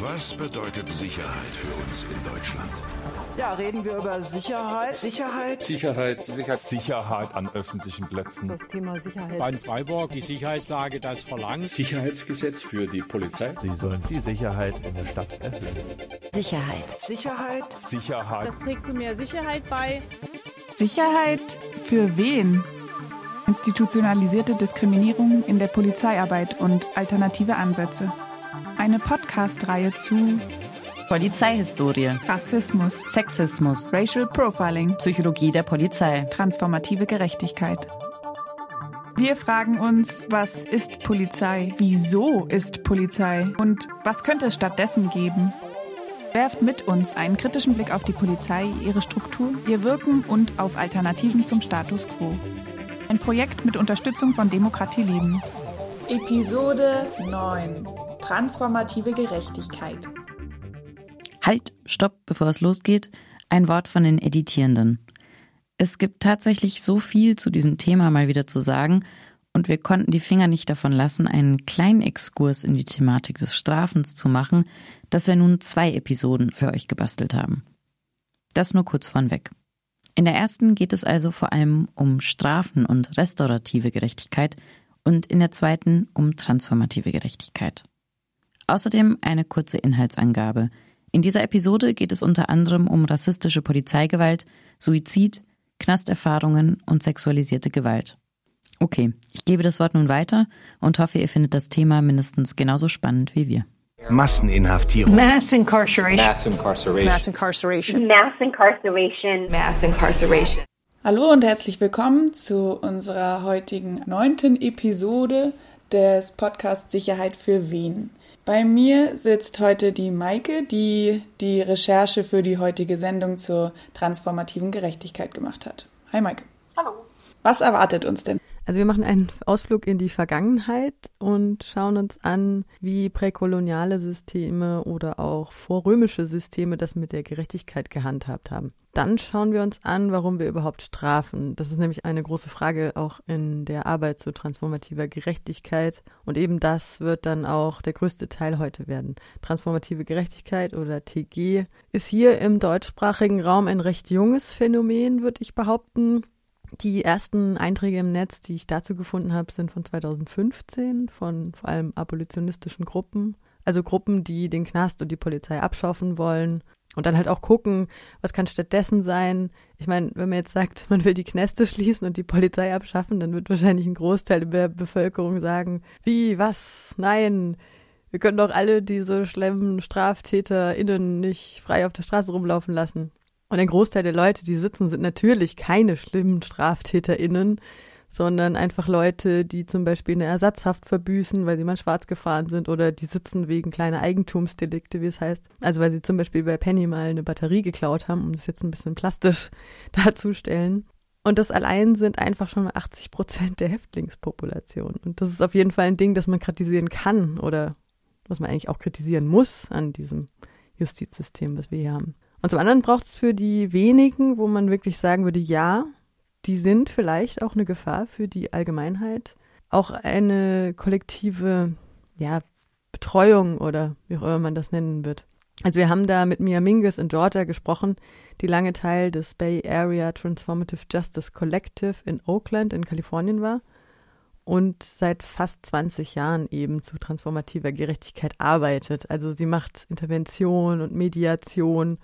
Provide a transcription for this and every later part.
Was bedeutet Sicherheit für uns in Deutschland? Ja, reden wir über Sicherheit. Sicherheit. Sicherheit. Sicherheit. Sicherheit an öffentlichen Plätzen. Das Thema Sicherheit. Bei Freiburg die Sicherheitslage das verlangt. Sicherheitsgesetz für die Polizei. Sie sollen die Sicherheit in der Stadt erhöhen. Sicherheit. Sicherheit. Sicherheit. Das trägt zu mehr Sicherheit bei. Sicherheit für wen? Institutionalisierte Diskriminierung in der Polizeiarbeit und alternative Ansätze. Eine Podcast-Reihe zu Polizeihistorie, Rassismus, Sexismus, Racial Profiling, Psychologie der Polizei, transformative Gerechtigkeit. Wir fragen uns, was ist Polizei? Wieso ist Polizei? Und was könnte es stattdessen geben? Werft mit uns einen kritischen Blick auf die Polizei, ihre Struktur, ihr Wirken und auf Alternativen zum Status quo. Ein Projekt mit Unterstützung von Demokratie Leben. Episode 9 Transformative Gerechtigkeit. Halt, stopp, bevor es losgeht. Ein Wort von den Editierenden. Es gibt tatsächlich so viel zu diesem Thema mal wieder zu sagen und wir konnten die Finger nicht davon lassen, einen kleinen Exkurs in die Thematik des Strafens zu machen, dass wir nun zwei Episoden für euch gebastelt haben. Das nur kurz vornweg. In der ersten geht es also vor allem um Strafen und restaurative Gerechtigkeit und in der zweiten um transformative Gerechtigkeit. Außerdem eine kurze Inhaltsangabe. In dieser Episode geht es unter anderem um rassistische Polizeigewalt, Suizid, Knasterfahrungen und sexualisierte Gewalt. Okay, ich gebe das Wort nun weiter und hoffe, ihr findet das Thema mindestens genauso spannend wie wir. Masseninhaftierung. Mass incarceration. Mass incarceration. Mass incarceration. Mass incarceration. Mass incarceration. Hallo und herzlich willkommen zu unserer heutigen neunten Episode des Podcasts Sicherheit für wen. Bei mir sitzt heute die Maike, die die Recherche für die heutige Sendung zur transformativen Gerechtigkeit gemacht hat. Hi Maike. Hallo. Was erwartet uns denn? Also wir machen einen Ausflug in die Vergangenheit und schauen uns an, wie präkoloniale Systeme oder auch vorrömische Systeme das mit der Gerechtigkeit gehandhabt haben. Dann schauen wir uns an, warum wir überhaupt strafen. Das ist nämlich eine große Frage auch in der Arbeit zu transformativer Gerechtigkeit. Und eben das wird dann auch der größte Teil heute werden. Transformative Gerechtigkeit oder TG ist hier im deutschsprachigen Raum ein recht junges Phänomen, würde ich behaupten. Die ersten Einträge im Netz, die ich dazu gefunden habe, sind von 2015 von vor allem abolitionistischen Gruppen. Also Gruppen, die den Knast und die Polizei abschaffen wollen und dann halt auch gucken, was kann stattdessen sein. Ich meine, wenn man jetzt sagt, man will die Knäste schließen und die Polizei abschaffen, dann wird wahrscheinlich ein Großteil der Bevölkerung sagen, wie, was, nein, wir können doch alle diese schlimmen StraftäterInnen nicht frei auf der Straße rumlaufen lassen. Und ein Großteil der Leute, die sitzen, sind natürlich keine schlimmen StraftäterInnen, sondern einfach Leute, die zum Beispiel eine Ersatzhaft verbüßen, weil sie mal schwarz gefahren sind oder die sitzen wegen kleiner Eigentumsdelikte, wie es heißt. Also weil sie zum Beispiel bei Penny mal eine Batterie geklaut haben, um das jetzt ein bisschen plastisch darzustellen. Und das allein sind einfach schon mal 80 Prozent der Häftlingspopulation. Und das ist auf jeden Fall ein Ding, das man kritisieren kann oder was man eigentlich auch kritisieren muss an diesem Justizsystem, was wir hier haben. Und zum anderen braucht es für die wenigen, wo man wirklich sagen würde, ja, die sind vielleicht auch eine Gefahr für die Allgemeinheit, auch eine kollektive, ja, Betreuung oder wie auch immer man das nennen wird. Also wir haben da mit Mia Mingus in Georgia gesprochen, die lange Teil des Bay Area Transformative Justice Collective in Oakland in Kalifornien war und seit fast 20 Jahren eben zu transformativer Gerechtigkeit arbeitet. Also sie macht Intervention und Mediation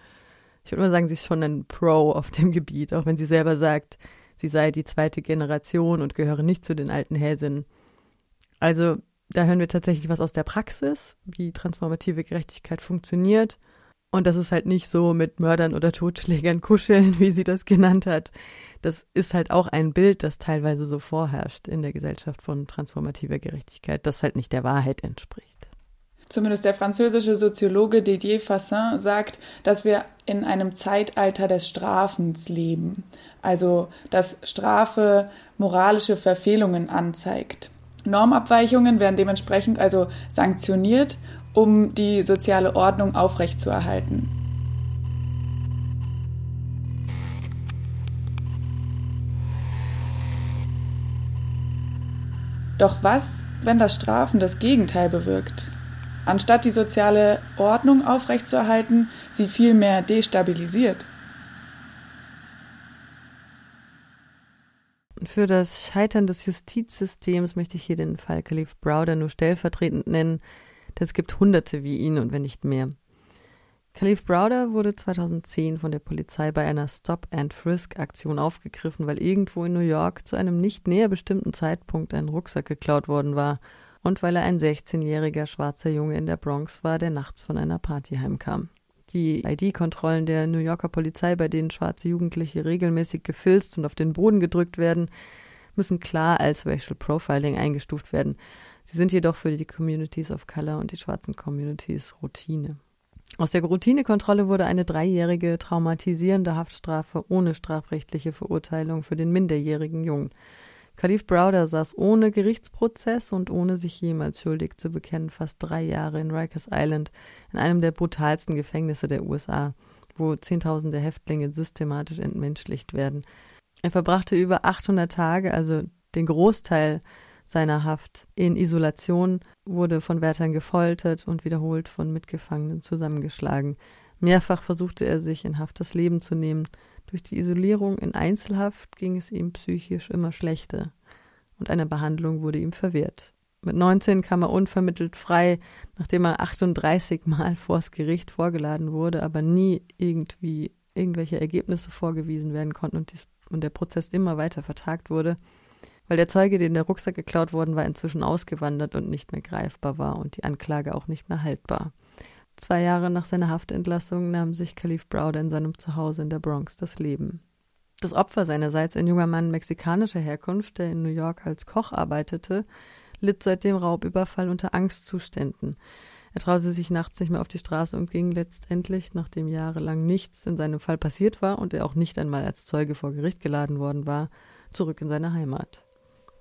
ich würde mal sagen, sie ist schon ein Pro auf dem Gebiet, auch wenn sie selber sagt, sie sei die zweite Generation und gehöre nicht zu den alten Häsinnen. Also da hören wir tatsächlich was aus der Praxis, wie transformative Gerechtigkeit funktioniert. Und das ist halt nicht so mit Mördern oder Totschlägern kuscheln, wie sie das genannt hat. Das ist halt auch ein Bild, das teilweise so vorherrscht in der Gesellschaft von transformativer Gerechtigkeit, das halt nicht der Wahrheit entspricht. Zumindest der französische Soziologe Didier Fassin sagt, dass wir in einem Zeitalter des Strafens leben. Also, dass Strafe moralische Verfehlungen anzeigt. Normabweichungen werden dementsprechend also sanktioniert, um die soziale Ordnung aufrechtzuerhalten. Doch was, wenn das Strafen das Gegenteil bewirkt? Anstatt die soziale Ordnung aufrechtzuerhalten, sie vielmehr destabilisiert. Für das Scheitern des Justizsystems möchte ich hier den Fall Khalif Browder nur stellvertretend nennen, denn es gibt Hunderte wie ihn und wenn nicht mehr. Khalif Browder wurde 2010 von der Polizei bei einer Stop-and-Frisk-Aktion aufgegriffen, weil irgendwo in New York zu einem nicht näher bestimmten Zeitpunkt ein Rucksack geklaut worden war und weil er ein 16-jähriger schwarzer Junge in der Bronx war, der nachts von einer Party heimkam. Die ID-Kontrollen der New Yorker Polizei, bei denen schwarze Jugendliche regelmäßig gefilzt und auf den Boden gedrückt werden, müssen klar als Racial Profiling eingestuft werden. Sie sind jedoch für die Communities of Color und die schwarzen Communities Routine. Aus der Routinekontrolle wurde eine dreijährige traumatisierende Haftstrafe ohne strafrechtliche Verurteilung für den minderjährigen Jungen. Khalif Browder saß ohne Gerichtsprozess und ohne sich jemals schuldig zu bekennen fast drei Jahre in Rikers Island, in einem der brutalsten Gefängnisse der USA, wo Zehntausende Häftlinge systematisch entmenschlicht werden. Er verbrachte über 800 Tage, also den Großteil seiner Haft in Isolation, wurde von Wärtern gefoltert und wiederholt von Mitgefangenen zusammengeschlagen. Mehrfach versuchte er sich in Haft das Leben zu nehmen. Durch die Isolierung in Einzelhaft ging es ihm psychisch immer schlechter und eine Behandlung wurde ihm verwehrt. Mit 19 kam er unvermittelt frei, nachdem er 38 Mal vors Gericht vorgeladen wurde, aber nie irgendwie irgendwelche Ergebnisse vorgewiesen werden konnten und, dies, und der Prozess immer weiter vertagt wurde weil der Zeuge, dem der Rucksack geklaut worden war, inzwischen ausgewandert und nicht mehr greifbar war und die Anklage auch nicht mehr haltbar. Zwei Jahre nach seiner Haftentlassung nahm sich Khalif Browder in seinem Zuhause in der Bronx das Leben. Das Opfer seinerseits, ein junger Mann mexikanischer Herkunft, der in New York als Koch arbeitete, litt seit dem Raubüberfall unter Angstzuständen. Er traute sich nachts nicht mehr auf die Straße und ging letztendlich, nachdem jahrelang nichts in seinem Fall passiert war und er auch nicht einmal als Zeuge vor Gericht geladen worden war, zurück in seine Heimat.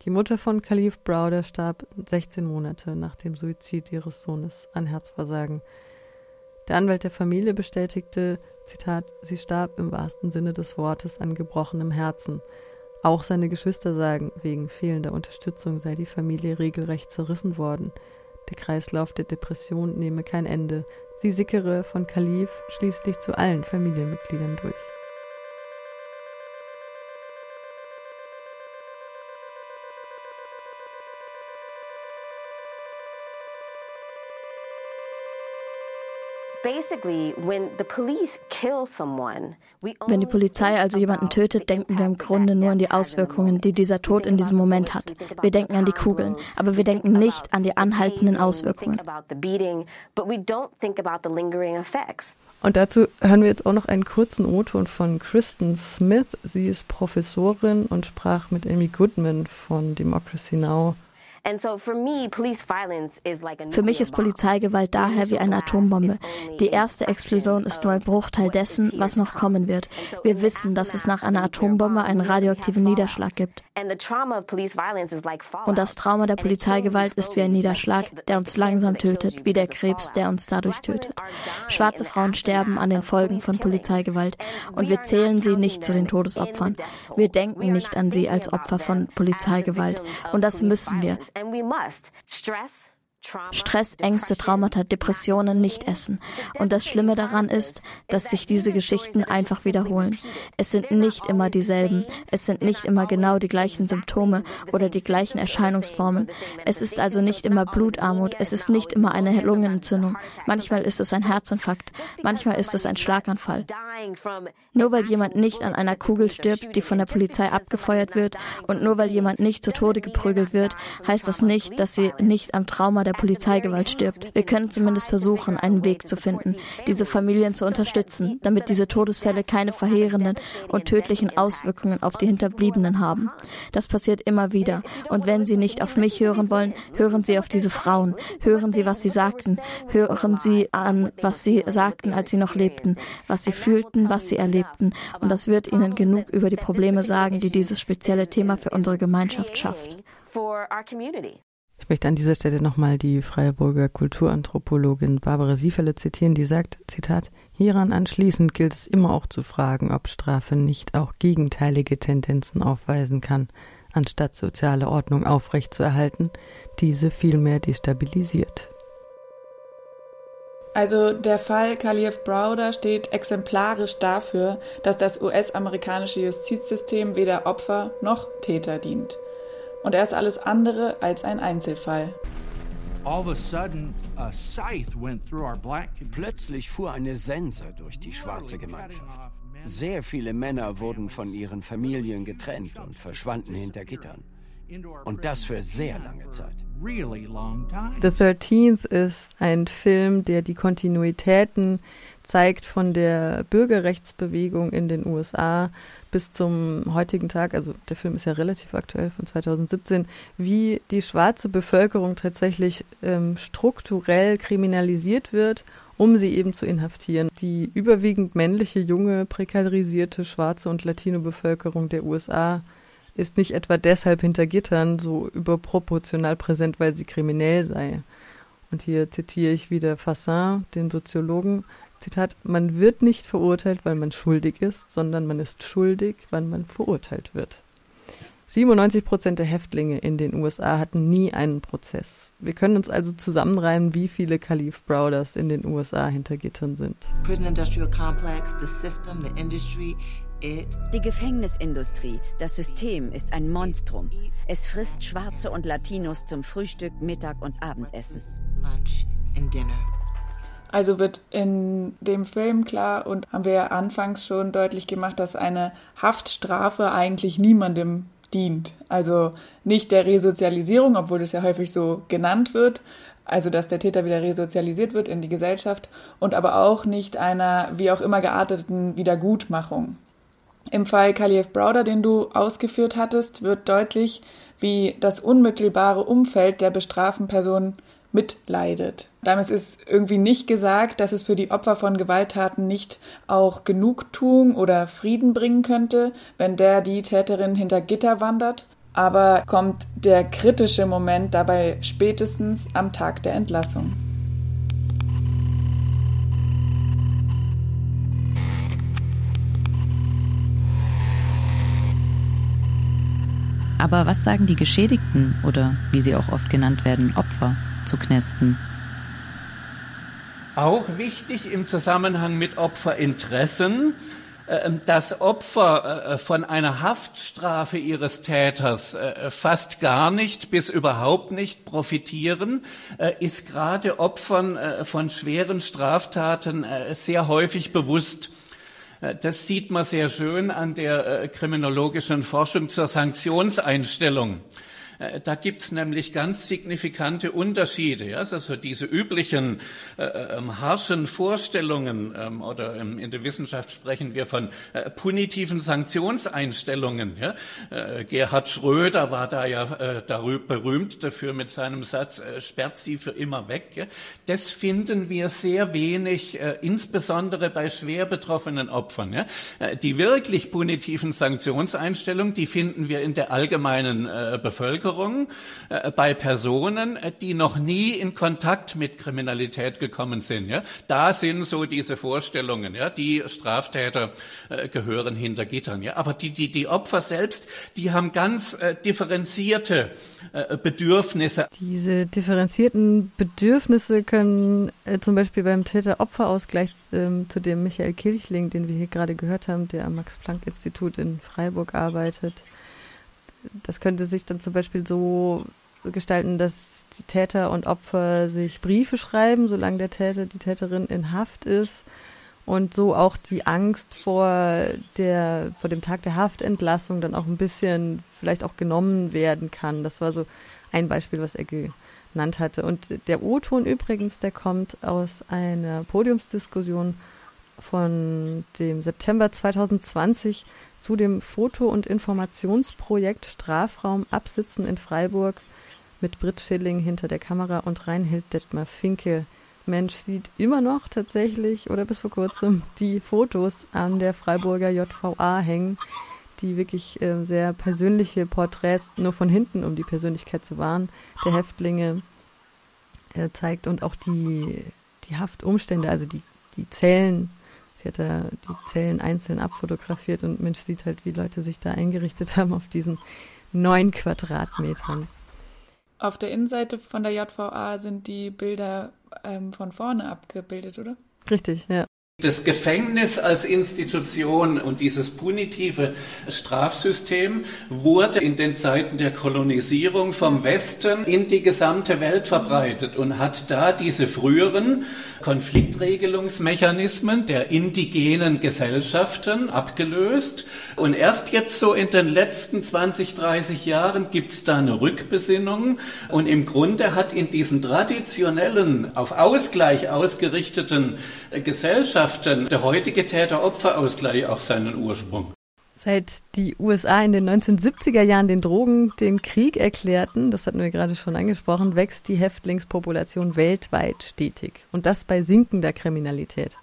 Die Mutter von Khalif Browder starb 16 Monate nach dem Suizid ihres Sohnes an Herzversagen. Der Anwalt der Familie bestätigte, Zitat, sie starb im wahrsten Sinne des Wortes an gebrochenem Herzen. Auch seine Geschwister sagen, wegen fehlender Unterstützung sei die Familie regelrecht zerrissen worden. Der Kreislauf der Depression nehme kein Ende. Sie sickere von Khalif schließlich zu allen Familienmitgliedern durch. Wenn die Polizei also jemanden tötet, denken wir im Grunde nur an die Auswirkungen, die dieser Tod in diesem Moment hat. Wir denken an die Kugeln, aber wir denken nicht an die anhaltenden Auswirkungen. Und dazu hören wir jetzt auch noch einen kurzen O-Ton von Kristen Smith. Sie ist Professorin und sprach mit Amy Goodman von Democracy Now für mich ist Polizeigewalt daher wie eine Atombombe. Die erste Explosion ist nur ein Bruchteil dessen, was noch kommen wird. Wir wissen, dass es nach einer Atombombe einen radioaktiven Niederschlag gibt. Und das Trauma der Polizeigewalt ist wie ein Niederschlag, der uns langsam tötet, wie der Krebs, der uns dadurch tötet. Schwarze Frauen sterben an den Folgen von Polizeigewalt und wir zählen sie nicht zu den Todesopfern. Wir denken nicht an sie als Opfer von Polizeigewalt und das müssen wir. And we must. Stress Stress, Ängste, Traumata, Depressionen nicht essen. Und das Schlimme daran ist, dass sich diese Geschichten einfach wiederholen. Es sind nicht immer dieselben. Es sind nicht immer genau die gleichen Symptome oder die gleichen Erscheinungsformen. Es ist also nicht immer Blutarmut. Es ist nicht immer eine Lungenentzündung. Manchmal ist es ein Herzinfarkt. Manchmal ist es ein Schlaganfall. Nur weil jemand nicht an einer Kugel stirbt, die von der Polizei abgefeuert wird, und nur weil jemand nicht zu Tode geprügelt wird, heißt das nicht, dass sie nicht am Trauma der der Polizeigewalt stirbt. Wir können zumindest versuchen, einen Weg zu finden, diese Familien zu unterstützen, damit diese Todesfälle keine verheerenden und tödlichen Auswirkungen auf die Hinterbliebenen haben. Das passiert immer wieder. Und wenn Sie nicht auf mich hören wollen, hören Sie auf diese Frauen. Hören Sie, was sie sagten. Hören Sie an, was sie sagten, als sie noch lebten, was sie fühlten, was sie erlebten. Und das wird Ihnen genug über die Probleme sagen, die dieses spezielle Thema für unsere Gemeinschaft schafft. Ich möchte an dieser Stelle nochmal die Freiburger Kulturanthropologin Barbara Siefele zitieren, die sagt, Zitat, hieran anschließend gilt es immer auch zu fragen, ob Strafe nicht auch gegenteilige Tendenzen aufweisen kann, anstatt soziale Ordnung aufrechtzuerhalten, diese vielmehr destabilisiert. Also der Fall Khalif Browder steht exemplarisch dafür, dass das US-amerikanische Justizsystem weder Opfer noch Täter dient. Und er ist alles andere als ein Einzelfall. Plötzlich fuhr eine Sense durch die schwarze Gemeinschaft. Sehr viele Männer wurden von ihren Familien getrennt und verschwanden hinter Gittern. Und das für sehr lange Zeit. The 13th ist ein Film, der die Kontinuitäten zeigt von der Bürgerrechtsbewegung in den USA bis zum heutigen Tag, also der Film ist ja relativ aktuell von 2017, wie die schwarze Bevölkerung tatsächlich ähm, strukturell kriminalisiert wird, um sie eben zu inhaftieren. Die überwiegend männliche, junge, prekarisierte schwarze und Latino-Bevölkerung der USA ist nicht etwa deshalb hinter Gittern so überproportional präsent, weil sie kriminell sei. Und hier zitiere ich wieder Fassin, den Soziologen. Zitat, man wird nicht verurteilt, weil man schuldig ist, sondern man ist schuldig, weil man verurteilt wird. 97 Prozent der Häftlinge in den USA hatten nie einen Prozess. Wir können uns also zusammenreimen, wie viele Khalif Browders in den USA hinter Gittern sind. Prison Industrial Complex, the system, the industry, die Gefängnisindustrie, das System ist ein Monstrum. Es frisst Schwarze und Latinos zum Frühstück, Mittag und Abendessen. Also wird in dem Film klar und haben wir ja anfangs schon deutlich gemacht, dass eine Haftstrafe eigentlich niemandem dient. Also nicht der Resozialisierung, obwohl das ja häufig so genannt wird, also dass der Täter wieder resozialisiert wird in die Gesellschaft und aber auch nicht einer wie auch immer gearteten Wiedergutmachung. Im Fall Khalif Browder, den du ausgeführt hattest, wird deutlich, wie das unmittelbare Umfeld der bestraften Person mitleidet. Damit ist irgendwie nicht gesagt, dass es für die Opfer von Gewalttaten nicht auch Genugtuung oder Frieden bringen könnte, wenn der die Täterin hinter Gitter wandert. Aber kommt der kritische Moment dabei spätestens am Tag der Entlassung. Aber was sagen die Geschädigten oder wie sie auch oft genannt werden, Opfer zu Knästen? Auch wichtig im Zusammenhang mit Opferinteressen, ähm, dass Opfer äh, von einer Haftstrafe ihres Täters äh, fast gar nicht bis überhaupt nicht profitieren, äh, ist gerade Opfern von schweren Straftaten sehr häufig bewusst. Äh, das sieht man sehr schön an der äh, kriminologischen Forschung zur Sanktionseinstellung. Äh, da gibt's nämlich ganz signifikante Unterschiede. Ja? Also diese üblichen äh, ähm, harschen Vorstellungen ähm, oder ähm, in der Wissenschaft sprechen wir von äh, punitiven Sanktionseinstellungen. Ja? Äh, Gerhard Schröder war da ja äh, darüber berühmt dafür mit seinem Satz, äh, sperrt sie für immer weg. Ja? Das finden wir sehr wenig, insbesondere bei schwer betroffenen Opfern. Ja? die wirklich punitiven Sanktionseinstellungen, die finden wir in der allgemeinen Bevölkerung Bevölkerung, äh, bei Personen, äh, die noch nie in Kontakt mit Kriminalität gekommen sind. Ja? Da sind so diese Vorstellungen, ja? die Straftäter äh, gehören hinter Gittern. Ja? Aber die, die, die Opfer selbst, die haben ganz äh, differenzierte äh, Bedürfnisse. Diese differenzierten Bedürfnisse können äh, zum Beispiel beim Täter-Opfer-Ausgleich, ähm, zu dem Michael Kirchling, den wir hier gerade gehört haben, der am Max-Planck-Institut in Freiburg arbeitet, das könnte sich dann zum Beispiel so gestalten, dass die Täter und Opfer sich Briefe schreiben, solange der Täter, die Täterin in Haft ist und so auch die Angst vor der, vor dem Tag der Haftentlassung dann auch ein bisschen vielleicht auch genommen werden kann. Das war so ein Beispiel, was er genannt hatte. Und der O-Ton übrigens, der kommt aus einer Podiumsdiskussion von dem September 2020 zu dem Foto- und Informationsprojekt Strafraum Absitzen in Freiburg mit Britt Schilling hinter der Kamera und Reinhild Detmar Finke. Mensch sieht immer noch tatsächlich oder bis vor kurzem die Fotos an der Freiburger JVA hängen, die wirklich äh, sehr persönliche Porträts nur von hinten, um die Persönlichkeit zu wahren, der Häftlinge äh, zeigt und auch die, die Haftumstände, also die, die Zellen Sie hat da die Zellen einzeln abfotografiert und Mensch sieht halt, wie Leute sich da eingerichtet haben auf diesen neun Quadratmetern. Auf der Innenseite von der JVA sind die Bilder ähm, von vorne abgebildet, oder? Richtig, ja. Das Gefängnis als Institution und dieses punitive Strafsystem wurde in den Zeiten der Kolonisierung vom Westen in die gesamte Welt verbreitet und hat da diese früheren Konfliktregelungsmechanismen der indigenen Gesellschaften abgelöst. Und erst jetzt so in den letzten 20, 30 Jahren gibt es da eine Rückbesinnung. Und im Grunde hat in diesen traditionellen, auf Ausgleich ausgerichteten Gesellschaften der heutige Täter-Opfer-Ausgleich auch seinen Ursprung. Seit die USA in den 1970er Jahren den Drogen den Krieg erklärten, das hatten wir gerade schon angesprochen, wächst die Häftlingspopulation weltweit stetig. Und das bei sinkender Kriminalität.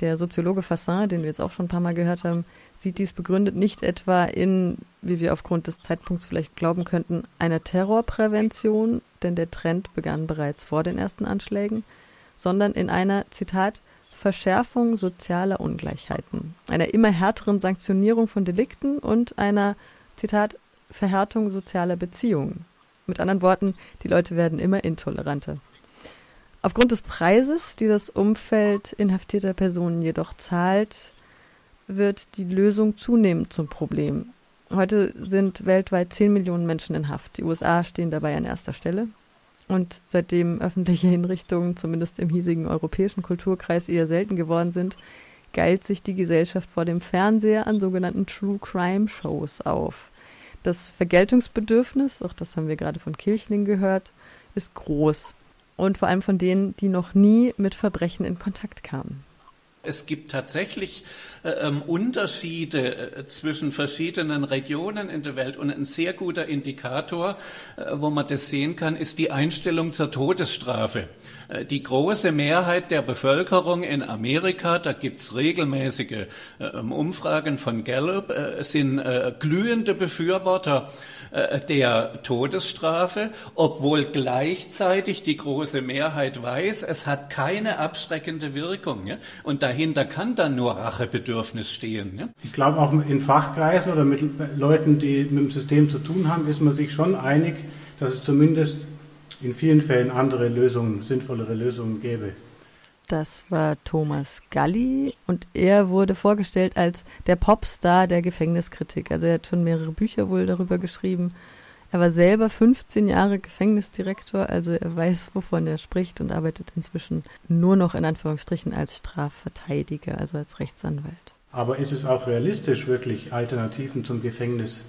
Der Soziologe Fassin, den wir jetzt auch schon ein paar Mal gehört haben, sieht dies begründet nicht etwa in, wie wir aufgrund des Zeitpunkts vielleicht glauben könnten, einer Terrorprävention, denn der Trend begann bereits vor den ersten Anschlägen, sondern in einer, Zitat, Verschärfung sozialer Ungleichheiten, einer immer härteren Sanktionierung von Delikten und einer, Zitat, Verhärtung sozialer Beziehungen. Mit anderen Worten, die Leute werden immer intoleranter. Aufgrund des Preises, die das Umfeld inhaftierter Personen jedoch zahlt, wird die Lösung zunehmend zum Problem. Heute sind weltweit 10 Millionen Menschen in Haft. Die USA stehen dabei an erster Stelle. Und seitdem öffentliche Hinrichtungen, zumindest im hiesigen europäischen Kulturkreis, eher selten geworden sind, geilt sich die Gesellschaft vor dem Fernseher an sogenannten True Crime Shows auf. Das Vergeltungsbedürfnis, auch das haben wir gerade von Kirchling gehört, ist groß. Und vor allem von denen, die noch nie mit Verbrechen in Kontakt kamen. Es gibt tatsächlich äh, ähm, Unterschiede äh, zwischen verschiedenen Regionen in der Welt und ein sehr guter Indikator, äh, wo man das sehen kann, ist die Einstellung zur Todesstrafe. Äh, die große Mehrheit der Bevölkerung in Amerika, da gibt's regelmäßige äh, ähm, Umfragen von Gallup, äh, sind glühende Befürworter der Todesstrafe, obwohl gleichzeitig die große Mehrheit weiß, es hat keine abschreckende Wirkung. Und dahinter kann dann nur Rachebedürfnis stehen. Ich glaube, auch in Fachkreisen oder mit Leuten, die mit dem System zu tun haben, ist man sich schon einig, dass es zumindest in vielen Fällen andere Lösungen, sinnvollere Lösungen gäbe. Das war Thomas Galli und er wurde vorgestellt als der Popstar der Gefängniskritik. Also er hat schon mehrere Bücher wohl darüber geschrieben. Er war selber 15 Jahre Gefängnisdirektor, also er weiß, wovon er spricht und arbeitet inzwischen nur noch in Anführungsstrichen als Strafverteidiger, also als Rechtsanwalt. Aber ist es auch realistisch, wirklich Alternativen zum Gefängnis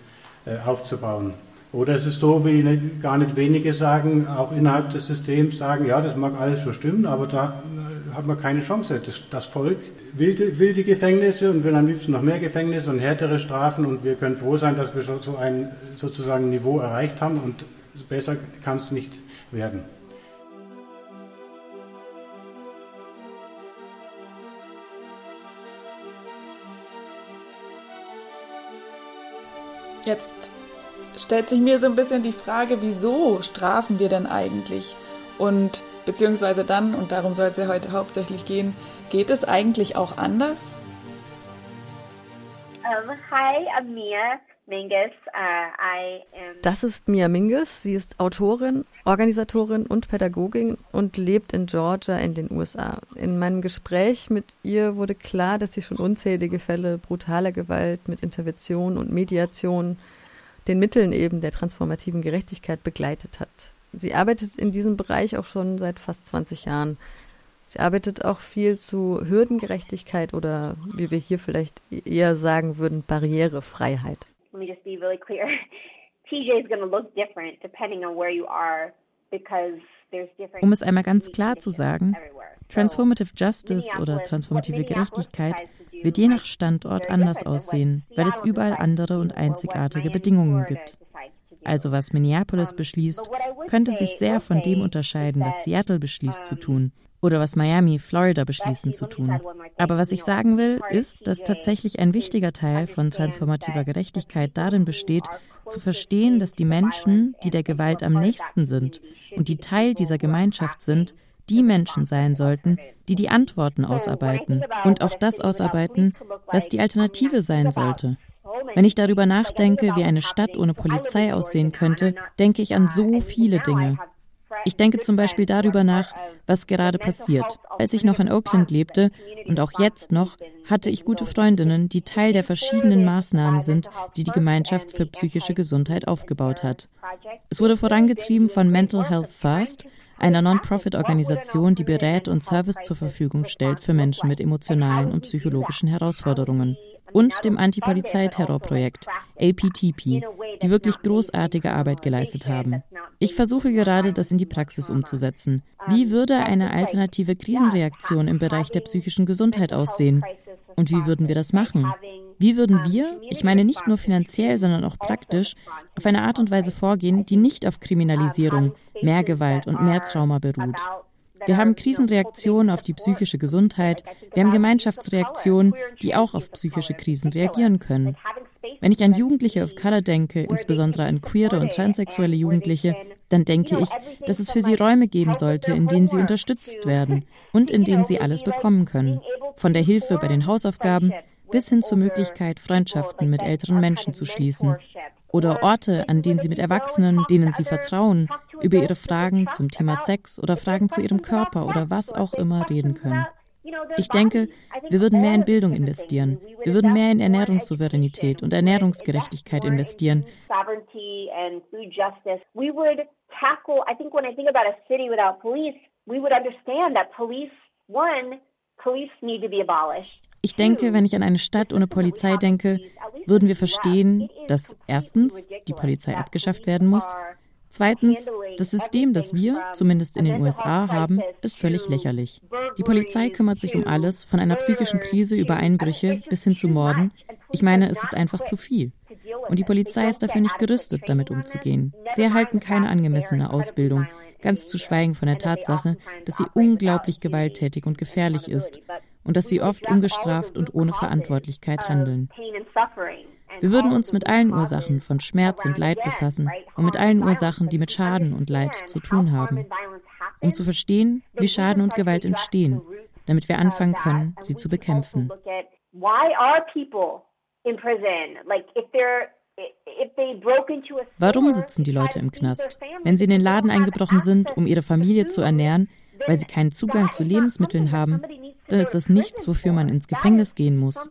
äh, aufzubauen? Oder es ist so, wie gar nicht wenige sagen, auch innerhalb des Systems sagen, ja, das mag alles schon stimmen, aber da äh, hat man keine Chance. Das, das Volk will, will, die Gefängnisse und will am liebsten noch mehr Gefängnisse und härtere Strafen und wir können froh sein, dass wir schon so ein sozusagen Niveau erreicht haben und besser kann es nicht werden. Jetzt stellt sich mir so ein bisschen die Frage, wieso strafen wir denn eigentlich? Und beziehungsweise dann, und darum soll es ja heute hauptsächlich gehen, geht es eigentlich auch anders? Um, hi, I'm Mia. Mingus. Uh, das ist Mia Mingus. Sie ist Autorin, Organisatorin und Pädagogin und lebt in Georgia in den USA. In meinem Gespräch mit ihr wurde klar, dass sie schon unzählige Fälle brutaler Gewalt mit Intervention und Mediation den Mitteln eben der transformativen Gerechtigkeit begleitet hat. Sie arbeitet in diesem Bereich auch schon seit fast 20 Jahren. Sie arbeitet auch viel zu Hürdengerechtigkeit oder wie wir hier vielleicht eher sagen würden, Barrierefreiheit. Let me just be really clear. TJ is going to look different depending on where you are because um es einmal ganz klar zu sagen, Transformative Justice oder transformative Gerechtigkeit wird je nach Standort anders aussehen, weil es überall andere und einzigartige Bedingungen gibt. Also was Minneapolis beschließt, könnte sich sehr von dem unterscheiden, was Seattle beschließt zu tun oder was Miami, Florida beschließen zu tun. Aber was ich sagen will, ist, dass tatsächlich ein wichtiger Teil von transformativer Gerechtigkeit darin besteht, zu verstehen, dass die Menschen, die der Gewalt am nächsten sind und die Teil dieser Gemeinschaft sind, die Menschen sein sollten, die die Antworten ausarbeiten und auch das ausarbeiten, was die Alternative sein sollte. Wenn ich darüber nachdenke, wie eine Stadt ohne Polizei aussehen könnte, denke ich an so viele Dinge. Ich denke zum Beispiel darüber nach, was gerade passiert. Als ich noch in Oakland lebte und auch jetzt noch, hatte ich gute Freundinnen, die Teil der verschiedenen Maßnahmen sind, die die Gemeinschaft für psychische Gesundheit aufgebaut hat. Es wurde vorangetrieben von Mental Health First, einer Non-Profit-Organisation, die berät und Service zur Verfügung stellt für Menschen mit emotionalen und psychologischen Herausforderungen und dem Antipolizeiterrorprojekt APTP, die wirklich großartige Arbeit geleistet haben. Ich versuche gerade, das in die Praxis umzusetzen. Wie würde eine alternative Krisenreaktion im Bereich der psychischen Gesundheit aussehen? Und wie würden wir das machen? Wie würden wir, ich meine nicht nur finanziell, sondern auch praktisch, auf eine Art und Weise vorgehen, die nicht auf Kriminalisierung, mehr Gewalt und mehr Trauma beruht? Wir haben Krisenreaktionen auf die psychische Gesundheit. Wir haben Gemeinschaftsreaktionen, die auch auf psychische Krisen reagieren können. Wenn ich an Jugendliche of Color denke, insbesondere an queere und transsexuelle Jugendliche, dann denke ich, dass es für sie Räume geben sollte, in denen sie unterstützt werden und in denen sie alles bekommen können. Von der Hilfe bei den Hausaufgaben bis hin zur Möglichkeit, Freundschaften mit älteren Menschen zu schließen oder Orte, an denen sie mit Erwachsenen, denen sie vertrauen, über ihre Fragen zum Thema Sex oder Fragen zu ihrem Körper oder was auch immer reden können. Ich denke, wir würden mehr in Bildung investieren. Wir würden mehr in Ernährungssouveränität und Ernährungsgerechtigkeit investieren. Ich denke, wenn ich an eine Stadt ohne Polizei denke, würden wir verstehen, dass erstens die Polizei abgeschafft werden muss, zweitens das System, das wir, zumindest in den USA, haben, ist völlig lächerlich. Die Polizei kümmert sich um alles, von einer psychischen Krise über Einbrüche bis hin zu Morden. Ich meine, es ist einfach zu viel. Und die Polizei ist dafür nicht gerüstet, damit umzugehen. Sie erhalten keine angemessene Ausbildung, ganz zu schweigen von der Tatsache, dass sie unglaublich gewalttätig und gefährlich ist und dass sie oft ungestraft und ohne Verantwortlichkeit handeln. Wir würden uns mit allen Ursachen von Schmerz und Leid befassen und mit allen Ursachen, die mit Schaden und Leid zu tun haben, um zu verstehen, wie Schaden und Gewalt entstehen, damit wir anfangen können, sie zu bekämpfen. Warum sitzen die Leute im Knast? Wenn sie in den Laden eingebrochen sind, um ihre Familie zu ernähren, weil sie keinen Zugang zu Lebensmitteln haben, dann ist das nichts, wofür man ins Gefängnis gehen muss.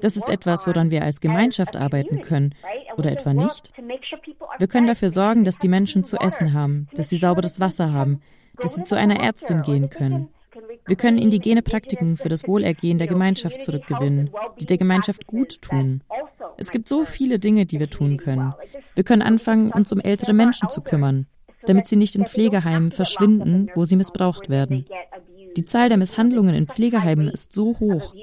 Das ist etwas, woran wir als Gemeinschaft arbeiten können. Oder etwa nicht? Wir können dafür sorgen, dass die Menschen zu essen haben, dass sie sauberes Wasser haben, dass sie zu einer Ärztin gehen können. Wir können indigene Praktiken für das Wohlergehen der Gemeinschaft zurückgewinnen, die der Gemeinschaft gut tun. Es gibt so viele Dinge, die wir tun können. Wir können anfangen, uns um ältere Menschen zu kümmern, damit sie nicht in Pflegeheimen verschwinden, wo sie missbraucht werden. Die Zahl der Misshandlungen in Pflegeheimen ist so hoch.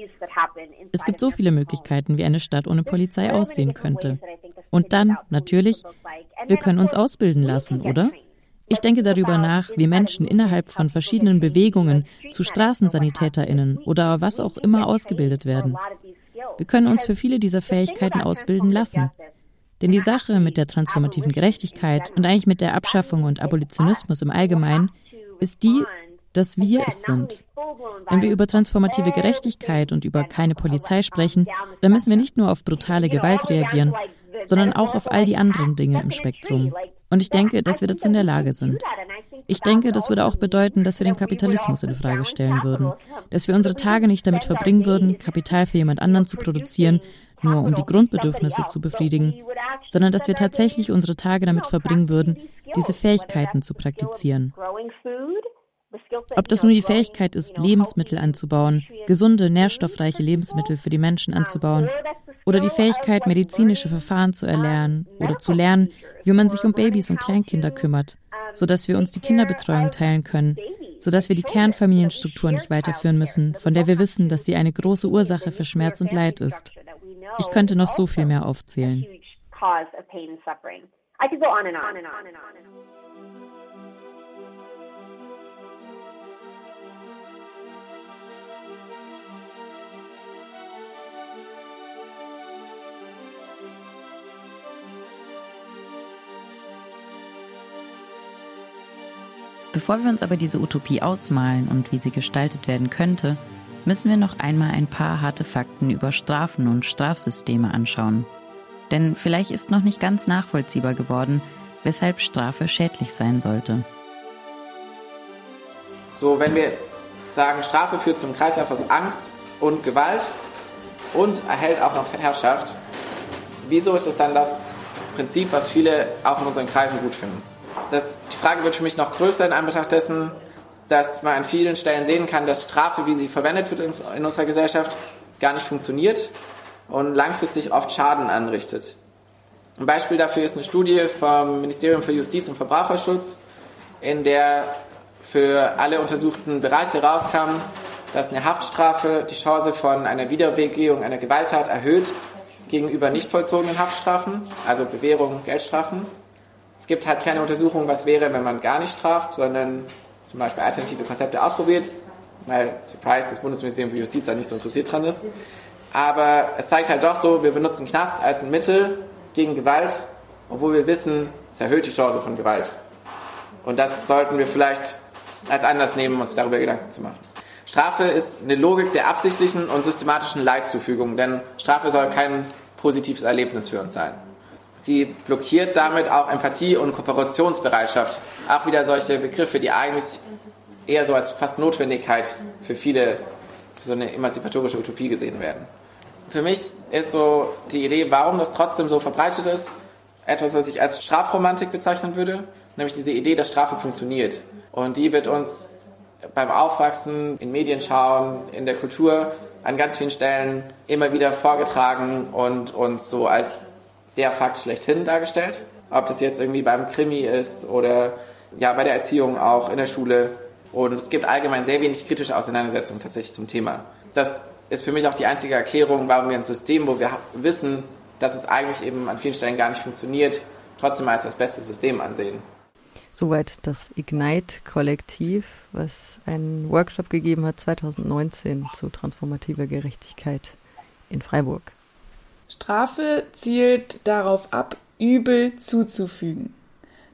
Es gibt so viele Möglichkeiten, wie eine Stadt ohne Polizei aussehen könnte. Und dann, natürlich, wir können uns ausbilden lassen, oder? Ich denke darüber nach, wie Menschen innerhalb von verschiedenen Bewegungen zu Straßensanitäterinnen oder was auch immer ausgebildet werden. Wir können uns für viele dieser Fähigkeiten ausbilden lassen. Denn die Sache mit der transformativen Gerechtigkeit und eigentlich mit der Abschaffung und Abolitionismus im Allgemeinen ist die, dass wir es sind. Wenn wir über transformative Gerechtigkeit und über keine Polizei sprechen, dann müssen wir nicht nur auf brutale Gewalt reagieren, sondern auch auf all die anderen Dinge im Spektrum. Und ich denke, dass wir dazu in der Lage sind. Ich denke, das würde auch bedeuten, dass wir den Kapitalismus in Frage stellen würden. Dass wir unsere Tage nicht damit verbringen würden, Kapital für jemand anderen zu produzieren, nur um die Grundbedürfnisse zu befriedigen, sondern dass wir tatsächlich unsere Tage damit verbringen würden, diese Fähigkeiten zu praktizieren. Ob das nur die Fähigkeit ist, Lebensmittel anzubauen, gesunde, nährstoffreiche Lebensmittel für die Menschen anzubauen, oder die Fähigkeit, medizinische Verfahren zu erlernen oder zu lernen, wie man sich um Babys und Kleinkinder kümmert, sodass wir uns die Kinderbetreuung teilen können, sodass wir die Kernfamilienstruktur nicht weiterführen müssen, von der wir wissen, dass sie eine große Ursache für Schmerz und Leid ist. Ich könnte noch so viel mehr aufzählen. I could go on and on and on and on. Bevor wir uns aber diese Utopie ausmalen und wie sie gestaltet werden könnte, müssen wir noch einmal ein paar harte Fakten über Strafen und Strafsysteme anschauen. Denn vielleicht ist noch nicht ganz nachvollziehbar geworden, weshalb Strafe schädlich sein sollte. So, wenn wir sagen, Strafe führt zum Kreislauf aus Angst und Gewalt und erhält auch noch Herrschaft, wieso ist das dann das Prinzip, was viele auch in unseren Kreisen gut finden? Das, die Frage wird für mich noch größer in Anbetracht dessen, dass man an vielen Stellen sehen kann, dass Strafe, wie sie verwendet wird in unserer Gesellschaft, gar nicht funktioniert und langfristig oft Schaden anrichtet. Ein Beispiel dafür ist eine Studie vom Ministerium für Justiz und Verbraucherschutz, in der für alle untersuchten Bereiche rauskam, dass eine Haftstrafe die Chance von einer Wiederbegehung einer Gewalttat erhöht gegenüber nicht vollzogenen Haftstrafen, also Bewährung, Geldstrafen. Es gibt halt keine Untersuchung, was wäre, wenn man gar nicht straft, sondern zum Beispiel alternative Konzepte ausprobiert, weil, surprise, das Bundesministerium für Justiz da nicht so interessiert dran ist. Aber es zeigt halt doch so, wir benutzen Knast als ein Mittel gegen Gewalt, obwohl wir wissen, es erhöht die Chance von Gewalt. Und das sollten wir vielleicht als Anlass nehmen, uns darüber Gedanken zu machen. Strafe ist eine Logik der absichtlichen und systematischen Leidzufügung, denn Strafe soll kein positives Erlebnis für uns sein. Sie blockiert damit auch Empathie und Kooperationsbereitschaft. Auch wieder solche Begriffe, die eigentlich eher so als fast Notwendigkeit für viele, für so eine emanzipatorische Utopie gesehen werden. Für mich ist so die Idee, warum das trotzdem so verbreitet ist, etwas, was ich als Strafromantik bezeichnen würde, nämlich diese Idee, dass Strafe funktioniert. Und die wird uns beim Aufwachsen, in Medien schauen, in der Kultur an ganz vielen Stellen immer wieder vorgetragen und uns so als der Fakt schlechthin dargestellt. Ob das jetzt irgendwie beim Krimi ist oder ja bei der Erziehung auch in der Schule. Und es gibt allgemein sehr wenig kritische Auseinandersetzung tatsächlich zum Thema. Das ist für mich auch die einzige Erklärung, warum wir ein System, wo wir wissen, dass es eigentlich eben an vielen Stellen gar nicht funktioniert, trotzdem als das beste System ansehen. Soweit das Ignite-Kollektiv, was einen Workshop gegeben hat 2019 zu transformativer Gerechtigkeit in Freiburg. Strafe zielt darauf ab, Übel zuzufügen.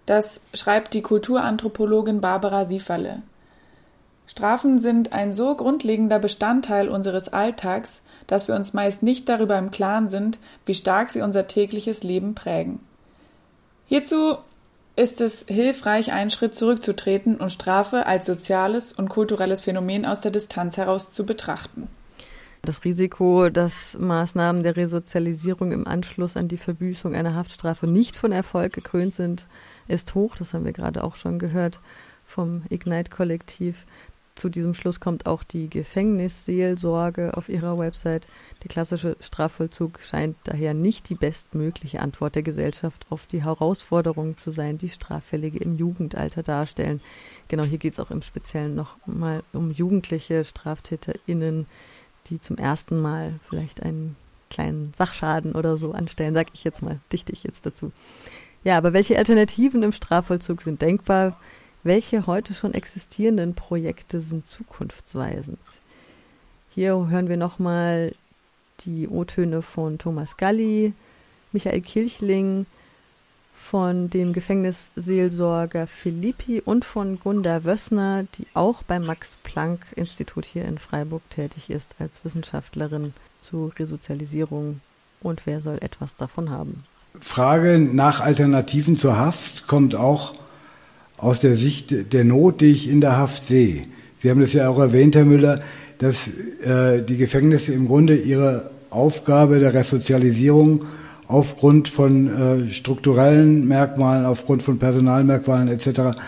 Das schreibt die Kulturanthropologin Barbara Sieferle. Strafen sind ein so grundlegender Bestandteil unseres Alltags, dass wir uns meist nicht darüber im Klaren sind, wie stark sie unser tägliches Leben prägen. Hierzu ist es hilfreich, einen Schritt zurückzutreten und Strafe als soziales und kulturelles Phänomen aus der Distanz heraus zu betrachten. Das Risiko, dass Maßnahmen der Resozialisierung im Anschluss an die Verbüßung einer Haftstrafe nicht von Erfolg gekrönt sind, ist hoch. Das haben wir gerade auch schon gehört vom Ignite-Kollektiv. Zu diesem Schluss kommt auch die Gefängnisseelsorge auf ihrer Website. Der klassische Strafvollzug scheint daher nicht die bestmögliche Antwort der Gesellschaft auf die Herausforderungen zu sein, die Straffällige im Jugendalter darstellen. Genau hier geht es auch im Speziellen nochmal um jugendliche StraftäterInnen, die zum ersten Mal vielleicht einen kleinen Sachschaden oder so anstellen, sag ich jetzt mal, dichte ich jetzt dazu. Ja, aber welche Alternativen im Strafvollzug sind denkbar? Welche heute schon existierenden Projekte sind zukunftsweisend? Hier hören wir nochmal die O-Töne von Thomas Galli, Michael Kirchling, von dem Gefängnisseelsorger Philippi und von Gunda Wössner, die auch beim Max-Planck-Institut hier in Freiburg tätig ist als Wissenschaftlerin zu Resozialisierung. Und wer soll etwas davon haben? Frage nach Alternativen zur Haft kommt auch aus der Sicht der Not, die ich in der Haft sehe. Sie haben das ja auch erwähnt, Herr Müller, dass äh, die Gefängnisse im Grunde ihre Aufgabe der Resozialisierung aufgrund von äh, strukturellen Merkmalen, aufgrund von Personalmerkmalen etc.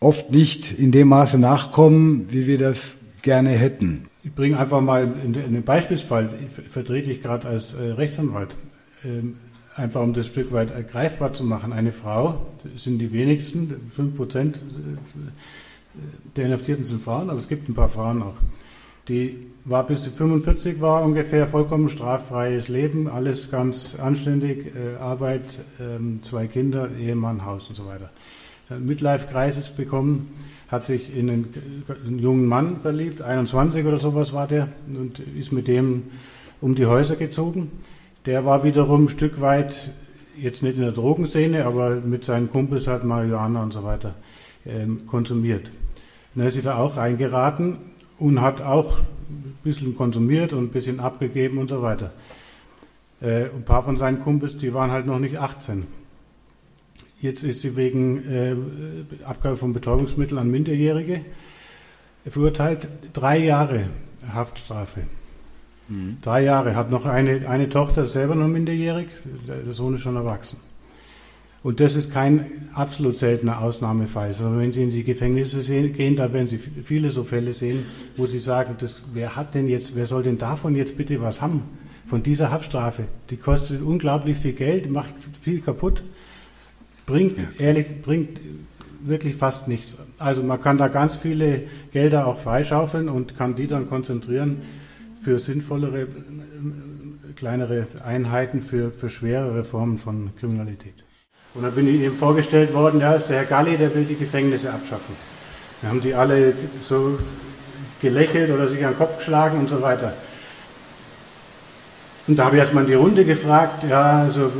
oft nicht in dem Maße nachkommen, wie wir das gerne hätten. Ich bringe einfach mal einen Beispielsfall, ich vertrete ich gerade als äh, Rechtsanwalt. Ähm, einfach um das Stück weit greifbar zu machen. Eine Frau, das sind die wenigsten, fünf Prozent äh, der Inhaftierten sind Frauen, aber es gibt ein paar Frauen auch. Die war bis sie 45 war ungefähr vollkommen straffreies Leben, alles ganz anständig, äh, Arbeit, äh, zwei Kinder, Ehemann, Haus und so weiter. Midlife-Crisis bekommen, hat sich in einen, einen, jungen Mann verliebt, 21 oder sowas war der, und ist mit dem um die Häuser gezogen der war wiederum ein Stück weit, jetzt nicht in der Drogenszene, aber mit seinen Kumpels hat Marihuana und so weiter ähm, konsumiert. Und er ist da auch reingeraten und hat auch ein bisschen konsumiert und ein bisschen abgegeben und so weiter. Äh, ein paar von seinen Kumpels, die waren halt noch nicht 18. Jetzt ist sie wegen äh, Abgabe von Betäubungsmitteln an Minderjährige verurteilt. Drei Jahre Haftstrafe. Mhm. Drei Jahre. Hat noch eine, eine Tochter, selber noch minderjährig. Der Sohn ist schon erwachsen. Und das ist kein absolut seltener Ausnahmefall. Also wenn Sie in die Gefängnisse sehen, gehen, da werden Sie viele so Fälle sehen, wo Sie sagen, das, wer hat denn jetzt, wer soll denn davon jetzt bitte was haben? Von dieser Haftstrafe. Die kostet unglaublich viel Geld, macht viel kaputt, bringt, ja. ehrlich, bringt wirklich fast nichts. Also man kann da ganz viele Gelder auch freischaufeln und kann die dann konzentrieren für sinnvollere, kleinere Einheiten, für, für schwerere Formen von Kriminalität. Und dann bin ich eben vorgestellt worden, ja, ist der Herr Galli, der will die Gefängnisse abschaffen. Da haben die alle so gelächelt oder sich an den Kopf geschlagen und so weiter. Und da habe ich erstmal in die Runde gefragt, ja, also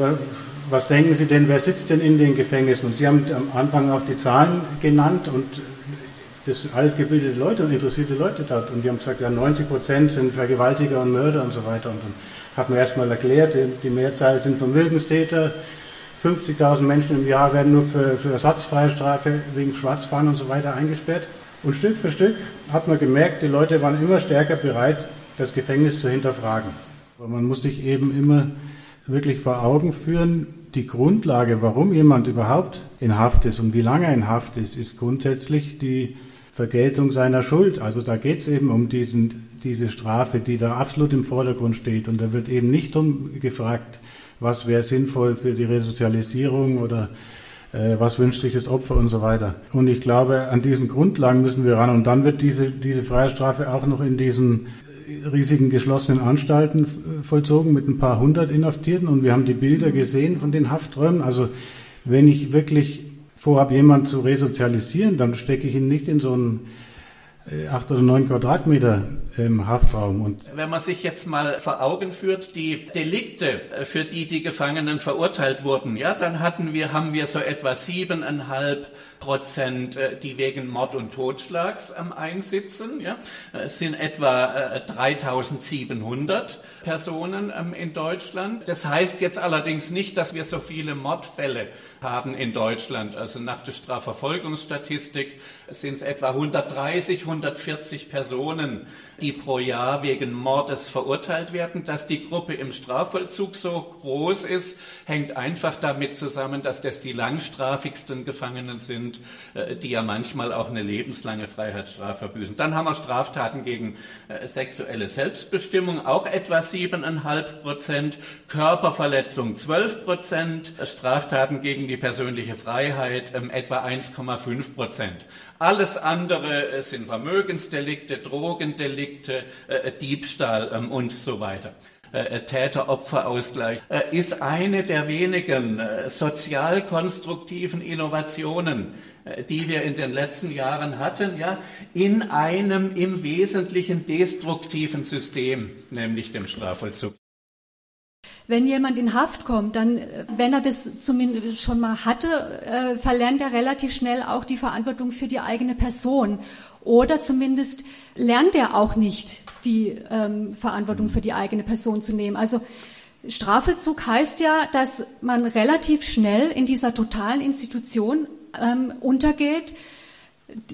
was denken Sie denn, wer sitzt denn in den Gefängnissen? Und Sie haben am Anfang auch die Zahlen genannt und das sind alles gebildete Leute und interessierte Leute dort. Und die haben gesagt, ja, 90 Prozent sind Vergewaltiger und Mörder und so weiter. Und dann hat man erstmal erklärt, die Mehrzahl sind Vermögenstäter, 50.000 Menschen im Jahr werden nur für, für ersatzfreie Strafe wegen Schwarzfahren und so weiter eingesperrt. Und Stück für Stück hat man gemerkt, die Leute waren immer stärker bereit, das Gefängnis zu hinterfragen. Aber man muss sich eben immer wirklich vor Augen führen, die Grundlage, warum jemand überhaupt in Haft ist und wie lange er in Haft ist, ist grundsätzlich die Vergeltung seiner Schuld. Also da geht es eben um diesen, diese Strafe, die da absolut im Vordergrund steht. Und da wird eben nicht um gefragt, was wäre sinnvoll für die Resozialisierung oder äh, was wünscht sich das Opfer und so weiter. Und ich glaube, an diesen Grundlagen müssen wir ran. Und dann wird diese, diese Freiheitsstrafe auch noch in diesen riesigen geschlossenen Anstalten vollzogen mit ein paar hundert Inhaftierten. Und wir haben die Bilder gesehen von den Hafträumen. Also wenn ich wirklich vorhabe, jemanden zu resozialisieren, dann stecke ich ihn nicht in so einen äh, acht oder neun Quadratmeter im Haftraum. Und Wenn man sich jetzt mal vor Augen führt, die Delikte, äh, für die die Gefangenen verurteilt wurden, ja, dann hatten wir, haben wir so etwa siebeneinhalb Prozent, äh, die wegen Mord und Totschlags am Einsitzen, ja, es sind etwa 3700 Personen ähm, in Deutschland. Das heißt jetzt allerdings nicht, dass wir so viele Mordfälle haben in Deutschland. Also nach der Strafverfolgungsstatistik sind es etwa 130, 140 Personen, die pro Jahr wegen Mordes verurteilt werden. Dass die Gruppe im Strafvollzug so groß ist, hängt einfach damit zusammen, dass das die langstrafigsten Gefangenen sind, äh, die ja manchmal auch eine lebenslange Freiheitsstrafe büßen. Dann haben wir Straftaten gegen äh, sexuelle Selbstbestimmung, auch etwa siebeneinhalb Prozent, Körperverletzung zwölf Prozent, Straftaten gegen die persönliche Freiheit ähm, etwa 1,5 Prozent. Alles andere äh, sind Vermögensdelikte, Drogendelikte, äh, Diebstahl ähm, und so weiter. Äh, Täter-Opfer-Ausgleich ist eine der wenigen sozialkonstruktiven Innovationen, die wir in den letzten Jahren hatten, ja, in einem im Wesentlichen destruktiven System, nämlich dem Strafvollzug wenn jemand in Haft kommt, dann, äh, wenn er das zumindest schon mal hatte, äh, verlernt er relativ schnell auch die Verantwortung für die eigene Person. Oder zumindest lernt er auch nicht, die ähm, Verantwortung für die eigene Person zu nehmen. Also Strafvollzug heißt ja, dass man relativ schnell in dieser totalen Institution ähm, untergeht.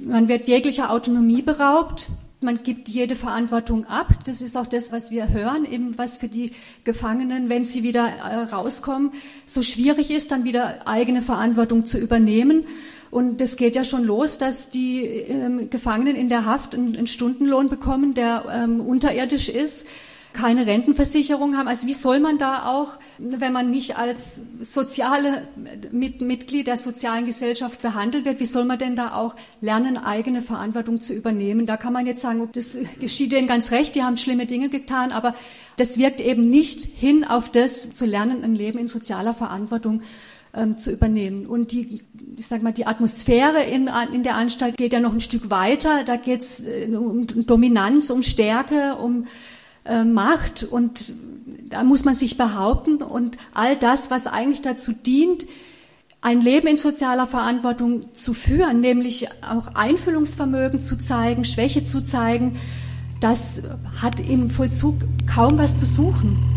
Man wird jeglicher Autonomie beraubt man gibt jede Verantwortung ab. Das ist auch das, was wir hören, eben was für die Gefangenen, wenn sie wieder äh, rauskommen, so schwierig ist, dann wieder eigene Verantwortung zu übernehmen. Und das geht ja schon los, dass die ähm, Gefangenen in der Haft einen, einen Stundenlohn bekommen, der ähm, unterirdisch ist keine Rentenversicherung haben. Also wie soll man da auch, wenn man nicht als soziale mit, Mitglied der sozialen Gesellschaft behandelt wird, wie soll man denn da auch lernen, eigene Verantwortung zu übernehmen? Da kann man jetzt sagen, das geschieht denen ganz recht, die haben schlimme Dinge getan, aber das wirkt eben nicht hin auf das zu lernen, ein Leben in sozialer Verantwortung ähm, zu übernehmen. Und die, ich sag mal, die Atmosphäre in, in der Anstalt geht ja noch ein Stück weiter. Da geht es äh, um Dominanz, um Stärke, um äh, macht und da muss man sich behaupten und all das, was eigentlich dazu dient, ein Leben in sozialer Verantwortung zu führen, nämlich auch Einfühlungsvermögen zu zeigen, Schwäche zu zeigen, das hat im Vollzug kaum was zu suchen.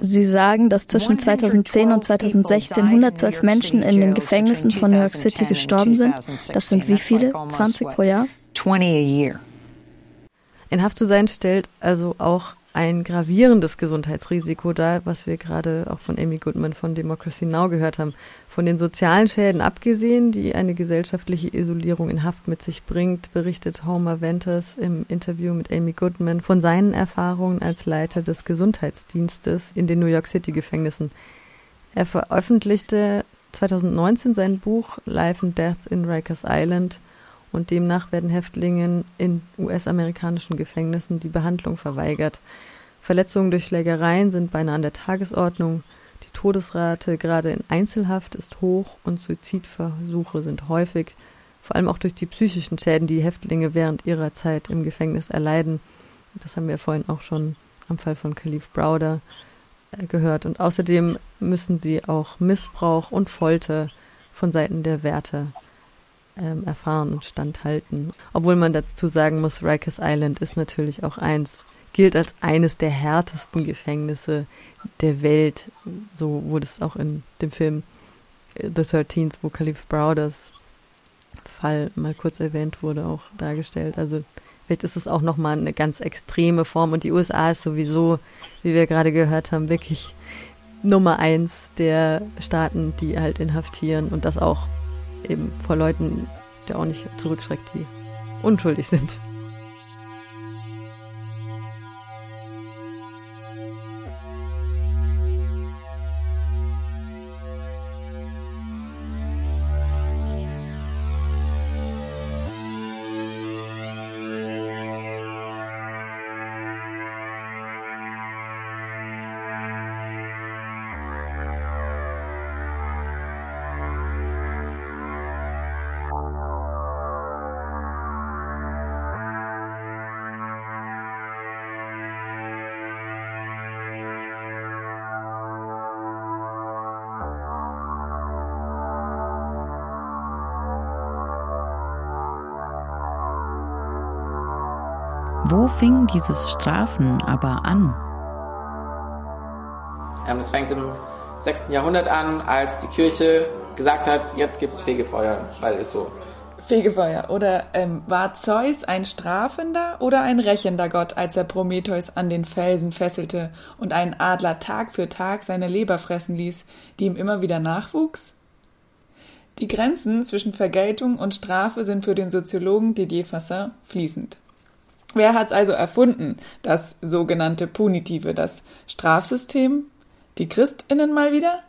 Sie sagen, dass zwischen 2010 und 2016 112 Menschen in den Gefängnissen von New York City gestorben sind. Das sind wie viele? 20 pro Jahr? In Haft zu sein stellt also auch ein gravierendes Gesundheitsrisiko dar, was wir gerade auch von Amy Goodman von Democracy Now gehört haben. Von den sozialen Schäden abgesehen, die eine gesellschaftliche Isolierung in Haft mit sich bringt, berichtet Homer Venters im Interview mit Amy Goodman von seinen Erfahrungen als Leiter des Gesundheitsdienstes in den New York City Gefängnissen. Er veröffentlichte 2019 sein Buch Life and Death in Rikers Island und demnach werden Häftlingen in US-amerikanischen Gefängnissen die Behandlung verweigert. Verletzungen durch Schlägereien sind beinahe an der Tagesordnung. Die Todesrate gerade in Einzelhaft ist hoch und Suizidversuche sind häufig, vor allem auch durch die psychischen Schäden, die Häftlinge während ihrer Zeit im Gefängnis erleiden. Das haben wir vorhin auch schon am Fall von Khalif Browder äh, gehört. Und außerdem müssen sie auch Missbrauch und Folter von Seiten der Wärter ähm, erfahren und standhalten. Obwohl man dazu sagen muss, Rikers Island ist natürlich auch eins, gilt als eines der härtesten Gefängnisse der Welt. So wurde es auch in dem Film äh, The Thirteens, wo Khalif Browders Fall mal kurz erwähnt wurde, auch dargestellt. Also vielleicht ist es auch nochmal eine ganz extreme Form. Und die USA ist sowieso, wie wir gerade gehört haben, wirklich Nummer eins der Staaten, die halt inhaftieren und das auch eben vor Leuten, der auch nicht zurückschreckt, die unschuldig sind. Wo fing dieses Strafen aber an? Ähm, es fängt im 6. Jahrhundert an, als die Kirche gesagt hat, jetzt gibt es Fegefeuer, weil ist so. Fegefeuer. Oder ähm, war Zeus ein strafender oder ein rächender Gott, als er Prometheus an den Felsen fesselte und einen Adler Tag für Tag seine Leber fressen ließ, die ihm immer wieder nachwuchs? Die Grenzen zwischen Vergeltung und Strafe sind für den Soziologen Didier Fassin fließend. Wer hat es also erfunden, das sogenannte Punitive, das Strafsystem? Die Christinnen mal wieder?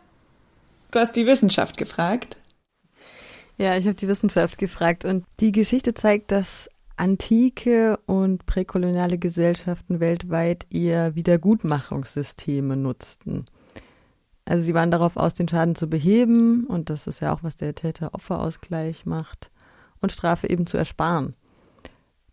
Du hast die Wissenschaft gefragt. Ja, ich habe die Wissenschaft gefragt und die Geschichte zeigt, dass antike und präkoloniale Gesellschaften weltweit ihr Wiedergutmachungssysteme nutzten. Also sie waren darauf aus, den Schaden zu beheben und das ist ja auch, was der Täter-Opfer-Ausgleich macht und Strafe eben zu ersparen.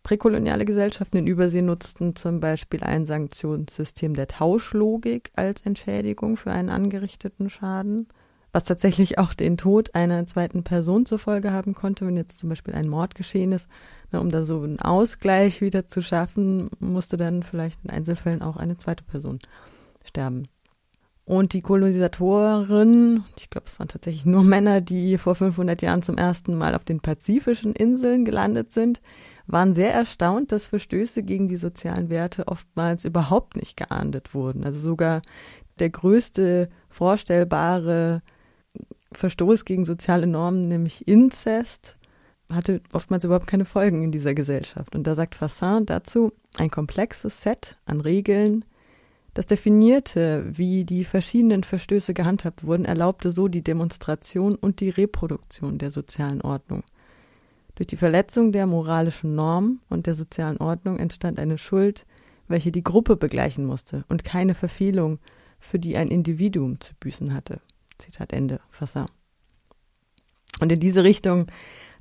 Präkoloniale Gesellschaften in Übersee nutzten zum Beispiel ein Sanktionssystem der Tauschlogik als Entschädigung für einen angerichteten Schaden, was tatsächlich auch den Tod einer zweiten Person zur Folge haben konnte, wenn jetzt zum Beispiel ein Mord geschehen ist. Na, um da so einen Ausgleich wieder zu schaffen, musste dann vielleicht in Einzelfällen auch eine zweite Person sterben. Und die Kolonisatoren, ich glaube, es waren tatsächlich nur Männer, die vor 500 Jahren zum ersten Mal auf den pazifischen Inseln gelandet sind, waren sehr erstaunt, dass Verstöße gegen die sozialen Werte oftmals überhaupt nicht geahndet wurden. Also sogar der größte vorstellbare Verstoß gegen soziale Normen, nämlich Inzest, hatte oftmals überhaupt keine Folgen in dieser Gesellschaft. Und da sagt Fassin dazu, ein komplexes Set an Regeln, das definierte, wie die verschiedenen Verstöße gehandhabt wurden, erlaubte so die Demonstration und die Reproduktion der sozialen Ordnung. Durch die Verletzung der moralischen Norm und der sozialen Ordnung entstand eine Schuld, welche die Gruppe begleichen musste und keine Verfehlung, für die ein Individuum zu büßen hatte. Zitat Ende, Fassin. Und in diese Richtung,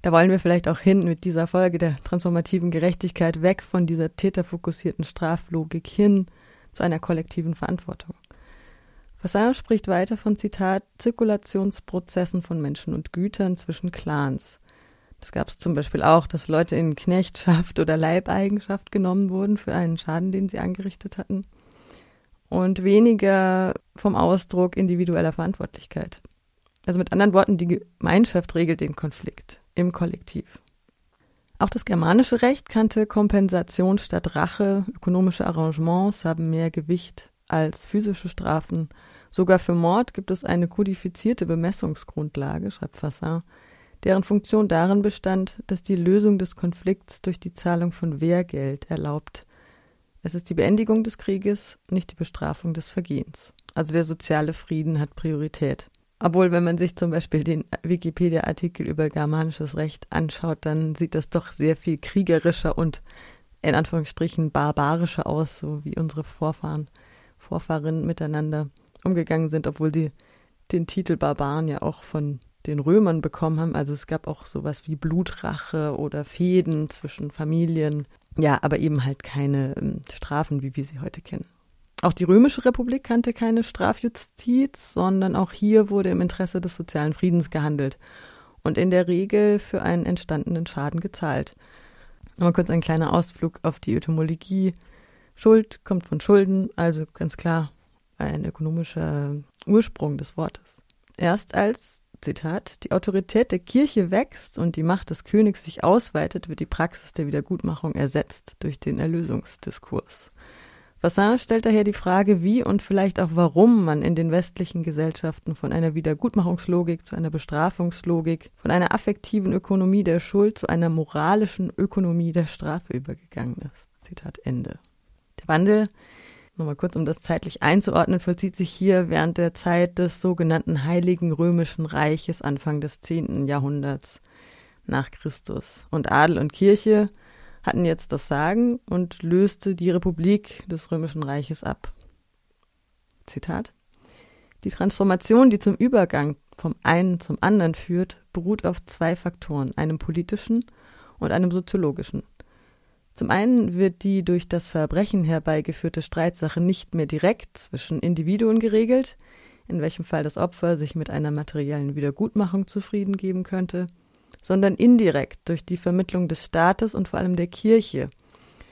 da wollen wir vielleicht auch hin mit dieser Folge der transformativen Gerechtigkeit weg von dieser täterfokussierten Straflogik hin zu einer kollektiven Verantwortung. Fassin spricht weiter von Zitat Zirkulationsprozessen von Menschen und Gütern zwischen Clans, das gab es zum Beispiel auch, dass Leute in Knechtschaft oder Leibeigenschaft genommen wurden für einen Schaden, den sie angerichtet hatten. und weniger vom Ausdruck individueller Verantwortlichkeit. Also mit anderen Worten, die Gemeinschaft regelt den Konflikt im Kollektiv. Auch das germanische Recht kannte Kompensation statt Rache, ökonomische Arrangements haben mehr Gewicht als physische Strafen. Sogar für Mord gibt es eine kodifizierte Bemessungsgrundlage, schreibt Fassin, deren Funktion darin bestand, dass die Lösung des Konflikts durch die Zahlung von Wehrgeld erlaubt. Es ist die Beendigung des Krieges, nicht die Bestrafung des Vergehens. Also der soziale Frieden hat Priorität. Obwohl, wenn man sich zum Beispiel den Wikipedia-Artikel über germanisches Recht anschaut, dann sieht das doch sehr viel kriegerischer und in Anführungsstrichen barbarischer aus, so wie unsere Vorfahren, Vorfahrinnen miteinander umgegangen sind, obwohl die den Titel Barbaren ja auch von den Römern bekommen haben. Also es gab auch sowas wie Blutrache oder Fäden zwischen Familien. Ja, aber eben halt keine ähm, Strafen, wie wir sie heute kennen. Auch die Römische Republik kannte keine Strafjustiz, sondern auch hier wurde im Interesse des sozialen Friedens gehandelt und in der Regel für einen entstandenen Schaden gezahlt. Mal kurz ein kleiner Ausflug auf die Etymologie. Schuld kommt von Schulden, also ganz klar ein ökonomischer Ursprung des Wortes. Erst als, Zitat, die Autorität der Kirche wächst und die Macht des Königs sich ausweitet, wird die Praxis der Wiedergutmachung ersetzt durch den Erlösungsdiskurs. Vassin stellt daher die Frage, wie und vielleicht auch warum man in den westlichen Gesellschaften von einer Wiedergutmachungslogik zu einer Bestrafungslogik, von einer affektiven Ökonomie der Schuld zu einer moralischen Ökonomie der Strafe übergegangen ist. Zitat Ende. Der Wandel, nochmal kurz um das zeitlich einzuordnen, vollzieht sich hier während der Zeit des sogenannten Heiligen Römischen Reiches Anfang des zehnten Jahrhunderts nach Christus. Und Adel und Kirche hatten jetzt das Sagen und löste die Republik des Römischen Reiches ab. Zitat. Die Transformation, die zum Übergang vom einen zum anderen führt, beruht auf zwei Faktoren, einem politischen und einem soziologischen. Zum einen wird die durch das Verbrechen herbeigeführte Streitsache nicht mehr direkt zwischen Individuen geregelt, in welchem Fall das Opfer sich mit einer materiellen Wiedergutmachung zufrieden geben könnte, sondern indirekt durch die Vermittlung des Staates und vor allem der Kirche,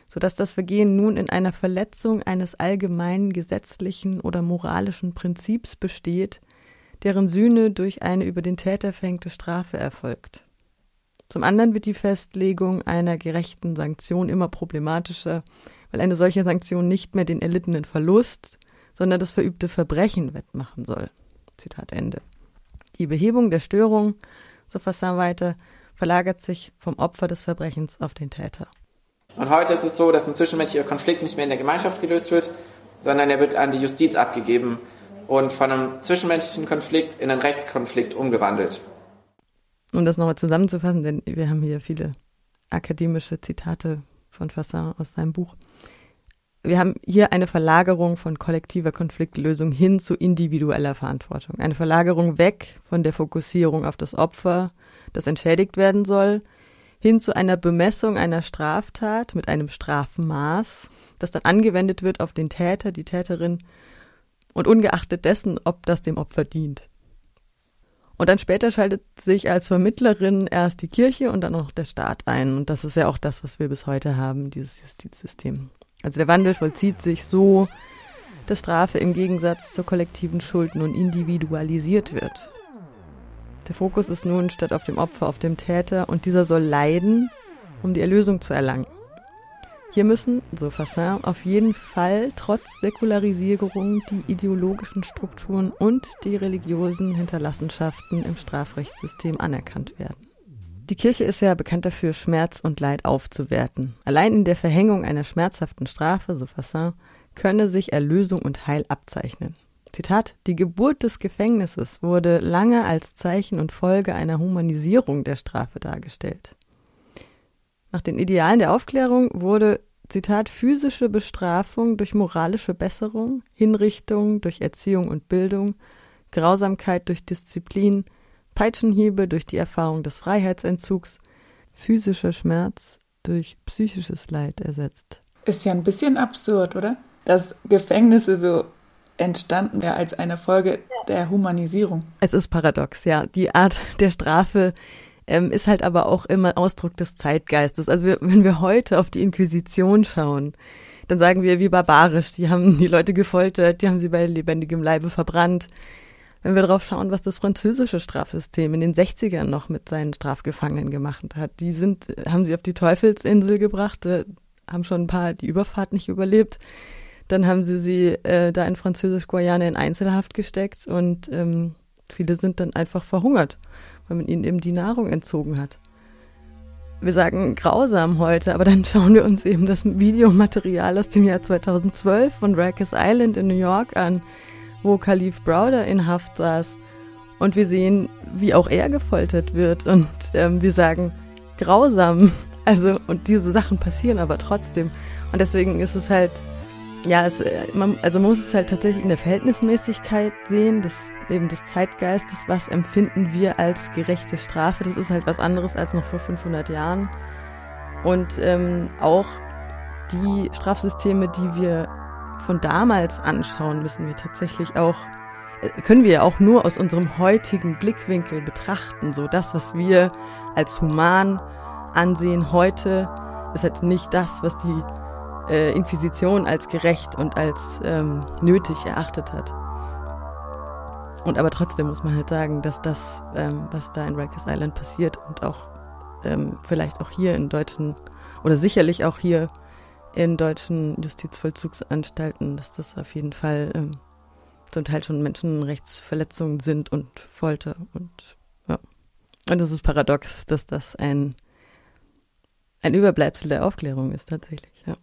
sodass das Vergehen nun in einer Verletzung eines allgemeinen gesetzlichen oder moralischen Prinzips besteht, deren Sühne durch eine über den Täter verhängte Strafe erfolgt. Zum anderen wird die Festlegung einer gerechten Sanktion immer problematischer, weil eine solche Sanktion nicht mehr den erlittenen Verlust, sondern das verübte Verbrechen wettmachen soll. Zitat Ende. Die Behebung der Störung so Fassin weiter, verlagert sich vom Opfer des Verbrechens auf den Täter. Und heute ist es so, dass ein zwischenmenschlicher Konflikt nicht mehr in der Gemeinschaft gelöst wird, sondern er wird an die Justiz abgegeben und von einem zwischenmenschlichen Konflikt in einen Rechtskonflikt umgewandelt. Um das nochmal zusammenzufassen, denn wir haben hier viele akademische Zitate von Fassin aus seinem Buch. Wir haben hier eine Verlagerung von kollektiver Konfliktlösung hin zu individueller Verantwortung. Eine Verlagerung weg von der Fokussierung auf das Opfer, das entschädigt werden soll, hin zu einer Bemessung einer Straftat mit einem Strafmaß, das dann angewendet wird auf den Täter, die Täterin und ungeachtet dessen, ob das dem Opfer dient. Und dann später schaltet sich als Vermittlerin erst die Kirche und dann noch der Staat ein. Und das ist ja auch das, was wir bis heute haben, dieses Justizsystem. Also der Wandel vollzieht sich so, dass Strafe im Gegensatz zur kollektiven Schuld nun individualisiert wird. Der Fokus ist nun statt auf dem Opfer auf dem Täter und dieser soll leiden, um die Erlösung zu erlangen. Hier müssen, so Fassin, auf jeden Fall trotz Säkularisierung die ideologischen Strukturen und die religiösen Hinterlassenschaften im Strafrechtssystem anerkannt werden. Die Kirche ist ja bekannt dafür, Schmerz und Leid aufzuwerten. Allein in der Verhängung einer schmerzhaften Strafe, so Fassin, könne sich Erlösung und Heil abzeichnen. Zitat, die Geburt des Gefängnisses wurde lange als Zeichen und Folge einer Humanisierung der Strafe dargestellt. Nach den Idealen der Aufklärung wurde, Zitat, physische Bestrafung durch moralische Besserung, Hinrichtung durch Erziehung und Bildung, Grausamkeit durch Disziplin, Peitschenhiebe durch die Erfahrung des Freiheitsentzugs, physischer Schmerz durch psychisches Leid ersetzt. Ist ja ein bisschen absurd, oder? Dass Gefängnisse so entstanden wäre als eine Folge der Humanisierung. Es ist paradox, ja. Die Art der Strafe ähm, ist halt aber auch immer Ausdruck des Zeitgeistes. Also wir, wenn wir heute auf die Inquisition schauen, dann sagen wir wie barbarisch. Die haben die Leute gefoltert, die haben sie bei lebendigem Leibe verbrannt. Wenn wir drauf schauen, was das französische Strafsystem in den 60ern noch mit seinen Strafgefangenen gemacht hat, die sind, haben sie auf die Teufelsinsel gebracht, äh, haben schon ein paar die Überfahrt nicht überlebt. Dann haben sie sie äh, da in Französisch-Guayana in Einzelhaft gesteckt und ähm, viele sind dann einfach verhungert, weil man ihnen eben die Nahrung entzogen hat. Wir sagen grausam heute, aber dann schauen wir uns eben das Videomaterial aus dem Jahr 2012 von Rikers Island in New York an, wo Khalif Browder in Haft saß. Und wir sehen, wie auch er gefoltert wird. Und ähm, wir sagen grausam. Also, und diese Sachen passieren aber trotzdem. Und deswegen ist es halt ja, es, äh, man, also man muss es halt tatsächlich in der Verhältnismäßigkeit sehen, des, eben des Zeitgeistes, was empfinden wir als gerechte Strafe. Das ist halt was anderes als noch vor 500 Jahren. Und ähm, auch die Strafsysteme, die wir von damals anschauen, müssen wir tatsächlich auch, äh, können wir ja auch nur aus unserem heutigen Blickwinkel betrachten. So das, was wir als human ansehen heute, ist jetzt nicht das, was die äh, Inquisition als gerecht und als ähm, nötig erachtet hat. Und aber trotzdem muss man halt sagen, dass das, ähm, was da in Rikers Island passiert und auch ähm, vielleicht auch hier in deutschen oder sicherlich auch hier in deutschen Justizvollzugsanstalten, dass das auf jeden Fall ähm, zum Teil schon Menschenrechtsverletzungen sind und Folter und ja. Und es ist paradox, dass das ein ein Überbleibsel der Aufklärung ist tatsächlich, ja.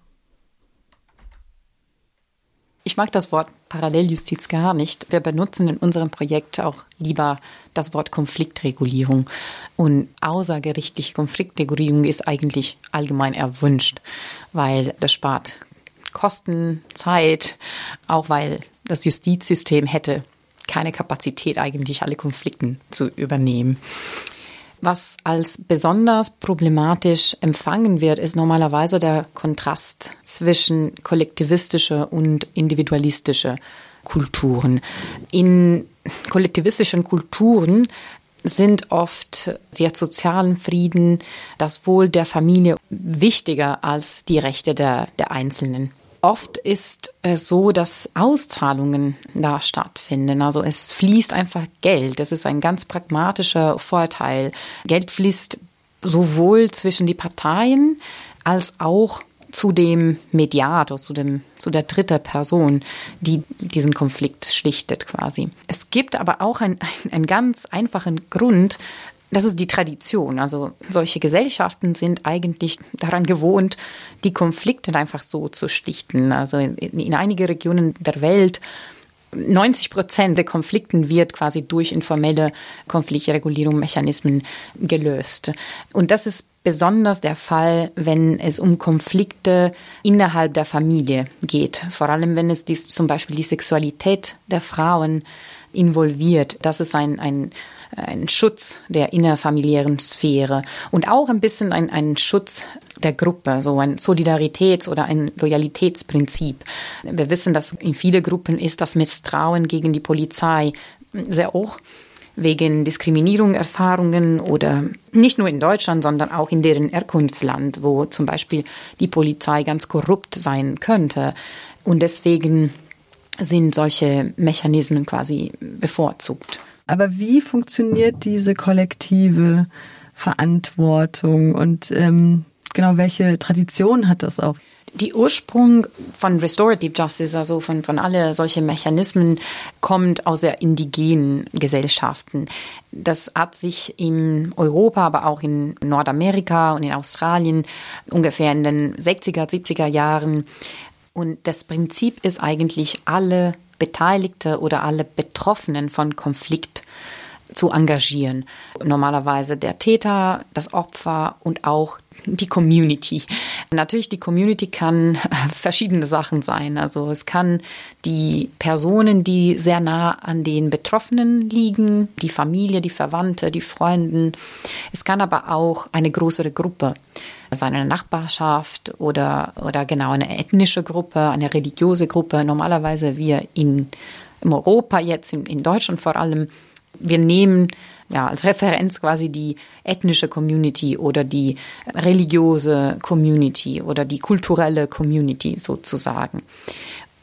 Ich mag das Wort Paralleljustiz gar nicht. Wir benutzen in unserem Projekt auch lieber das Wort Konfliktregulierung. Und außergerichtliche Konfliktregulierung ist eigentlich allgemein erwünscht, weil das spart Kosten, Zeit, auch weil das Justizsystem hätte keine Kapazität eigentlich alle Konflikten zu übernehmen. Was als besonders problematisch empfangen wird, ist normalerweise der Kontrast zwischen kollektivistische und individualistische Kulturen. In kollektivistischen Kulturen sind oft der sozialen Frieden, das Wohl der Familie wichtiger als die Rechte der, der Einzelnen. Oft ist es so, dass Auszahlungen da stattfinden. Also es fließt einfach Geld. Das ist ein ganz pragmatischer Vorteil. Geld fließt sowohl zwischen die Parteien als auch zu dem Mediator, zu, dem, zu der dritten Person, die diesen Konflikt schlichtet quasi. Es gibt aber auch einen, einen ganz einfachen Grund, das ist die Tradition. Also solche Gesellschaften sind eigentlich daran gewohnt, die Konflikte einfach so zu schlichten. Also in, in einigen Regionen der Welt 90 Prozent der Konflikten wird quasi durch informelle Konfliktregulierung Mechanismen gelöst. Und das ist besonders der Fall, wenn es um Konflikte innerhalb der Familie geht. Vor allem, wenn es dies, zum Beispiel die Sexualität der Frauen involviert. Das ist ein, ein ein Schutz der innerfamiliären Sphäre und auch ein bisschen ein, ein Schutz der Gruppe, so ein Solidaritäts- oder ein Loyalitätsprinzip. Wir wissen, dass in vielen Gruppen ist das Misstrauen gegen die Polizei sehr hoch wegen Diskriminierung Erfahrungen oder nicht nur in Deutschland, sondern auch in deren Herkunftsland, wo zum Beispiel die Polizei ganz korrupt sein könnte. Und deswegen sind solche Mechanismen quasi bevorzugt. Aber wie funktioniert diese kollektive Verantwortung und ähm, genau welche Tradition hat das auch? Die Ursprung von Restorative Justice, also von, von alle solche Mechanismen, kommt aus der indigenen Gesellschaften. Das hat sich in Europa, aber auch in Nordamerika und in Australien ungefähr in den 60er, 70er Jahren. Und das Prinzip ist eigentlich, alle Beteiligte oder alle Betroffenen von Konflikt zu engagieren. Normalerweise der Täter, das Opfer und auch die Community. Natürlich, die Community kann verschiedene Sachen sein. Also es kann die Personen, die sehr nah an den Betroffenen liegen, die Familie, die Verwandte, die Freunden. Es kann aber auch eine größere Gruppe seine Nachbarschaft oder, oder genau eine ethnische Gruppe, eine religiöse Gruppe. Normalerweise wir in, in Europa jetzt, in, in Deutschland vor allem, wir nehmen ja, als Referenz quasi die ethnische Community oder die religiöse Community oder die kulturelle Community sozusagen.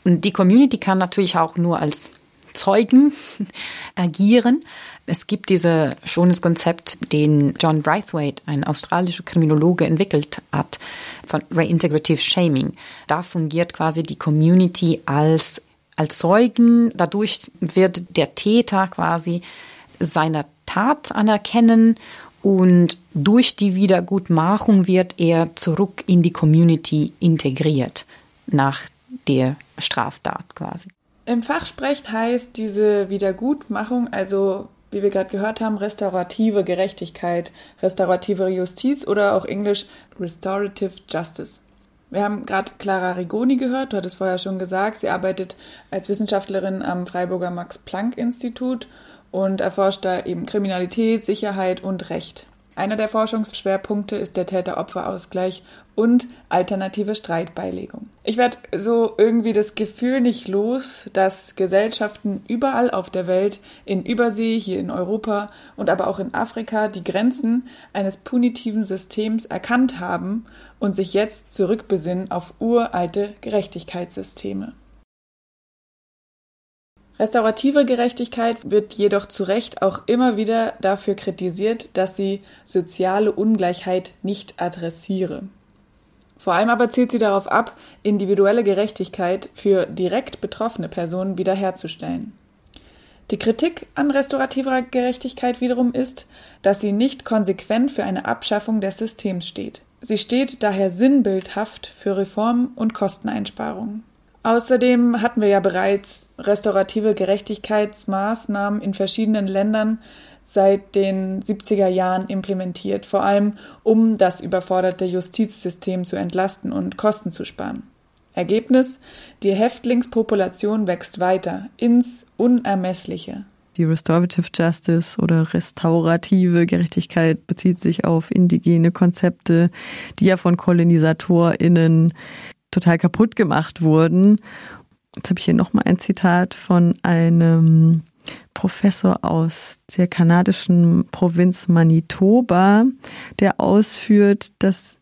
Und die Community kann natürlich auch nur als Zeugen agieren. Es gibt dieses schönes Konzept, den John Braithwaite, ein australischer Kriminologe, entwickelt hat, von Reintegrative Shaming. Da fungiert quasi die Community als, als Zeugen. Dadurch wird der Täter quasi seiner Tat anerkennen und durch die Wiedergutmachung wird er zurück in die Community integriert nach der Straftat quasi. Im Fachsprech heißt diese Wiedergutmachung, also wie wir gerade gehört haben, restaurative Gerechtigkeit, restaurative Justiz oder auch Englisch Restorative Justice. Wir haben gerade Clara Rigoni gehört, du hattest vorher schon gesagt, sie arbeitet als Wissenschaftlerin am Freiburger Max-Planck-Institut und erforscht da eben Kriminalität, Sicherheit und Recht. Einer der Forschungsschwerpunkte ist der Täter-Opfer-Ausgleich und alternative Streitbeilegung. Ich werde so irgendwie das Gefühl nicht los, dass Gesellschaften überall auf der Welt, in Übersee, hier in Europa und aber auch in Afrika, die Grenzen eines punitiven Systems erkannt haben und sich jetzt zurückbesinnen auf uralte Gerechtigkeitssysteme. Restaurative Gerechtigkeit wird jedoch zu Recht auch immer wieder dafür kritisiert, dass sie soziale Ungleichheit nicht adressiere. Vor allem aber zielt sie darauf ab, individuelle Gerechtigkeit für direkt betroffene Personen wiederherzustellen. Die Kritik an restaurativer Gerechtigkeit wiederum ist, dass sie nicht konsequent für eine Abschaffung des Systems steht. Sie steht daher sinnbildhaft für Reformen und Kosteneinsparungen. Außerdem hatten wir ja bereits restaurative Gerechtigkeitsmaßnahmen in verschiedenen Ländern seit den 70er Jahren implementiert, vor allem um das überforderte Justizsystem zu entlasten und Kosten zu sparen. Ergebnis Die Häftlingspopulation wächst weiter ins Unermessliche. Die Restorative Justice oder restaurative Gerechtigkeit bezieht sich auf indigene Konzepte, die ja von KolonisatorInnen total kaputt gemacht wurden. Jetzt habe ich hier nochmal ein Zitat von einem Professor aus der kanadischen Provinz Manitoba, der ausführt, dass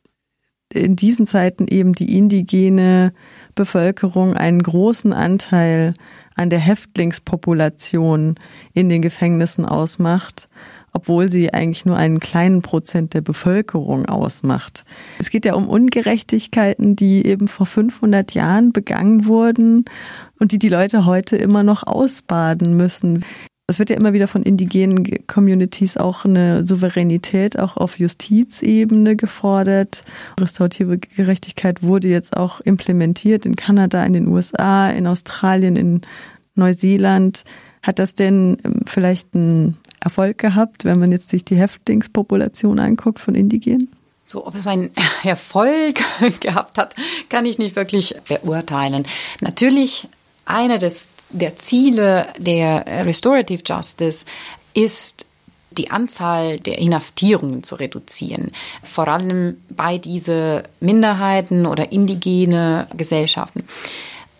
in diesen Zeiten eben die indigene Bevölkerung einen großen Anteil an der Häftlingspopulation in den Gefängnissen ausmacht, obwohl sie eigentlich nur einen kleinen Prozent der Bevölkerung ausmacht. Es geht ja um Ungerechtigkeiten, die eben vor 500 Jahren begangen wurden und die die Leute heute immer noch ausbaden müssen. Es wird ja immer wieder von indigenen Communities auch eine Souveränität auch auf Justizebene gefordert. Restaurative Gerechtigkeit wurde jetzt auch implementiert in Kanada, in den USA, in Australien, in Neuseeland. Hat das denn ähm, vielleicht einen Erfolg gehabt, wenn man jetzt sich die Häftlingspopulation anguckt von Indigenen? So, ob es einen Erfolg gehabt hat, kann ich nicht wirklich beurteilen. Natürlich eine des, der Ziele der Restorative Justice ist, die Anzahl der Inhaftierungen zu reduzieren. Vor allem bei diese Minderheiten oder indigene Gesellschaften.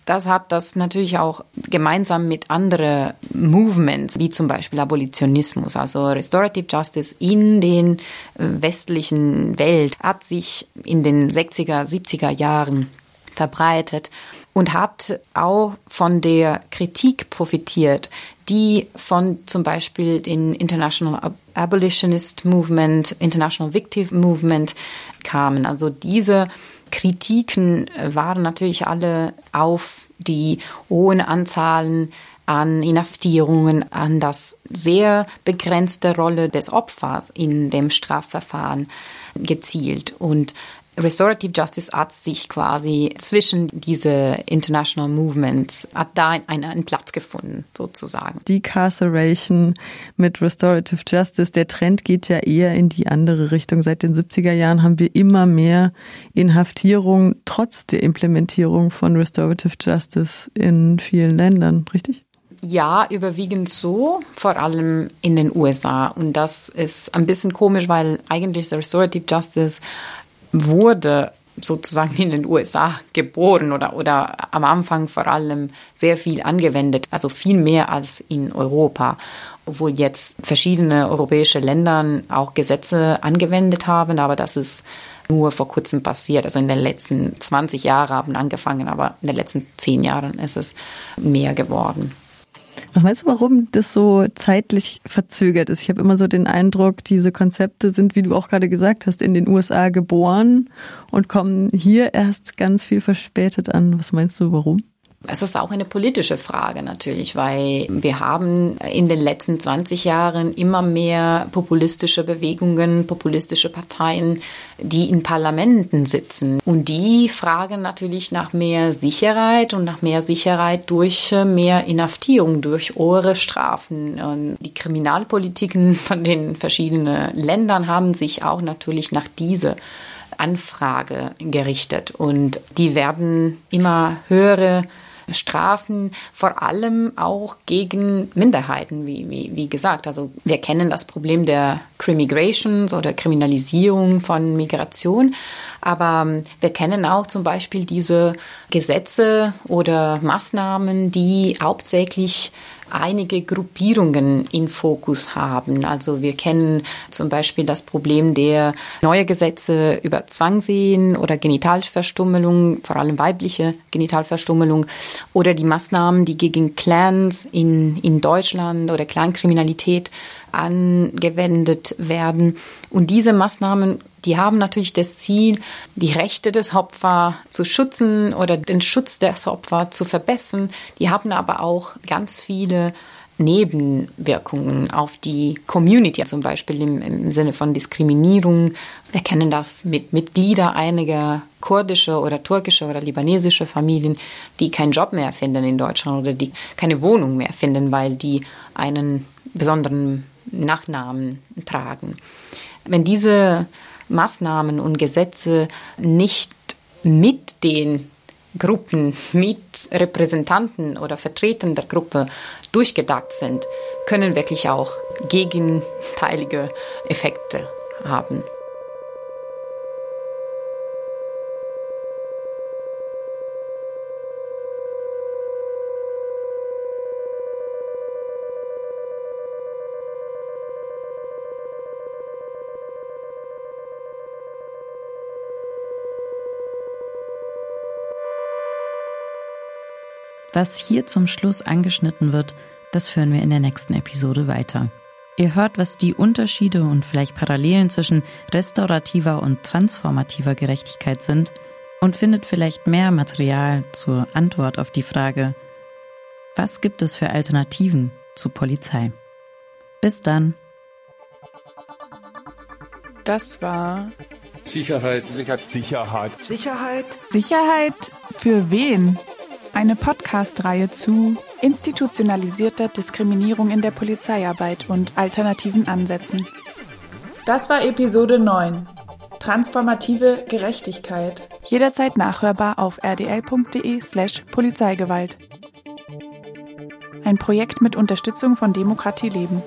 Das hat das natürlich auch gemeinsam mit anderen Movements, wie zum Beispiel Abolitionismus, also Restorative Justice in den westlichen Welt hat sich in den 60er, 70er Jahren verbreitet und hat auch von der Kritik profitiert, die von zum Beispiel den International Abolitionist Movement, International Victim Movement kamen. Also diese Kritiken waren natürlich alle auf die hohen Anzahlen an Inhaftierungen, an das sehr begrenzte Rolle des Opfers in dem Strafverfahren gezielt. Und Restorative Justice hat sich quasi zwischen diese International Movements, hat da einen, einen Platz gefunden, sozusagen. Decarceration mit Restorative Justice, der Trend geht ja eher in die andere Richtung. Seit den 70er Jahren haben wir immer mehr Inhaftierung trotz der Implementierung von Restorative Justice in vielen Ländern, richtig? Ja, überwiegend so, vor allem in den USA. Und das ist ein bisschen komisch, weil eigentlich Restorative Justice wurde sozusagen in den USA geboren oder, oder am Anfang vor allem sehr viel angewendet, also viel mehr als in Europa. Obwohl jetzt verschiedene europäische Länder auch Gesetze angewendet haben, aber das ist nur vor kurzem passiert. Also in den letzten 20 Jahren haben angefangen, aber in den letzten 10 Jahren ist es mehr geworden. Was meinst du, warum das so zeitlich verzögert ist? Ich habe immer so den Eindruck, diese Konzepte sind, wie du auch gerade gesagt hast, in den USA geboren und kommen hier erst ganz viel verspätet an. Was meinst du, warum? Es ist auch eine politische Frage natürlich, weil wir haben in den letzten 20 Jahren immer mehr populistische Bewegungen, populistische Parteien, die in Parlamenten sitzen. Und die fragen natürlich nach mehr Sicherheit und nach mehr Sicherheit durch äh, mehr Inhaftierung, durch hohe Strafen. Und die Kriminalpolitiken von den verschiedenen Ländern haben sich auch natürlich nach dieser Anfrage gerichtet. Und die werden immer höhere Strafen, vor allem auch gegen Minderheiten, wie, wie, wie gesagt. Also wir kennen das Problem der Crimigrations oder Kriminalisierung von Migration, aber ähm, wir kennen auch zum Beispiel diese Gesetze oder Maßnahmen, die hauptsächlich einige Gruppierungen in Fokus haben. Also wir kennen zum Beispiel das Problem der neue Gesetze über Zwangsehen oder Genitalverstümmelung, vor allem weibliche Genitalverstümmelung oder die Maßnahmen, die gegen Clans in, in Deutschland oder Clankriminalität angewendet werden. Und diese Maßnahmen die haben natürlich das Ziel, die Rechte des Opfers zu schützen oder den Schutz des Opfers zu verbessern. Die haben aber auch ganz viele Nebenwirkungen auf die Community, zum Beispiel im, im Sinne von Diskriminierung. Wir kennen das mit Mitgliedern einiger kurdische oder türkische oder libanesische Familien, die keinen Job mehr finden in Deutschland oder die keine Wohnung mehr finden, weil die einen besonderen Nachnamen tragen. Wenn diese Maßnahmen und Gesetze nicht mit den Gruppen, mit Repräsentanten oder Vertretern der Gruppe durchgedacht sind, können wirklich auch gegenteilige Effekte haben. Was hier zum Schluss angeschnitten wird, das führen wir in der nächsten Episode weiter. Ihr hört, was die Unterschiede und vielleicht Parallelen zwischen restaurativer und transformativer Gerechtigkeit sind und findet vielleicht mehr Material zur Antwort auf die Frage, was gibt es für Alternativen zu Polizei? Bis dann. Das war Sicherheit. Sicherheit. Sicherheit. Sicherheit. Sicherheit für wen? Eine Podcast-Reihe zu institutionalisierter Diskriminierung in der Polizeiarbeit und alternativen Ansätzen. Das war Episode 9. Transformative Gerechtigkeit. Jederzeit nachhörbar auf rdl.de slash Polizeigewalt. Ein Projekt mit Unterstützung von Demokratie Leben.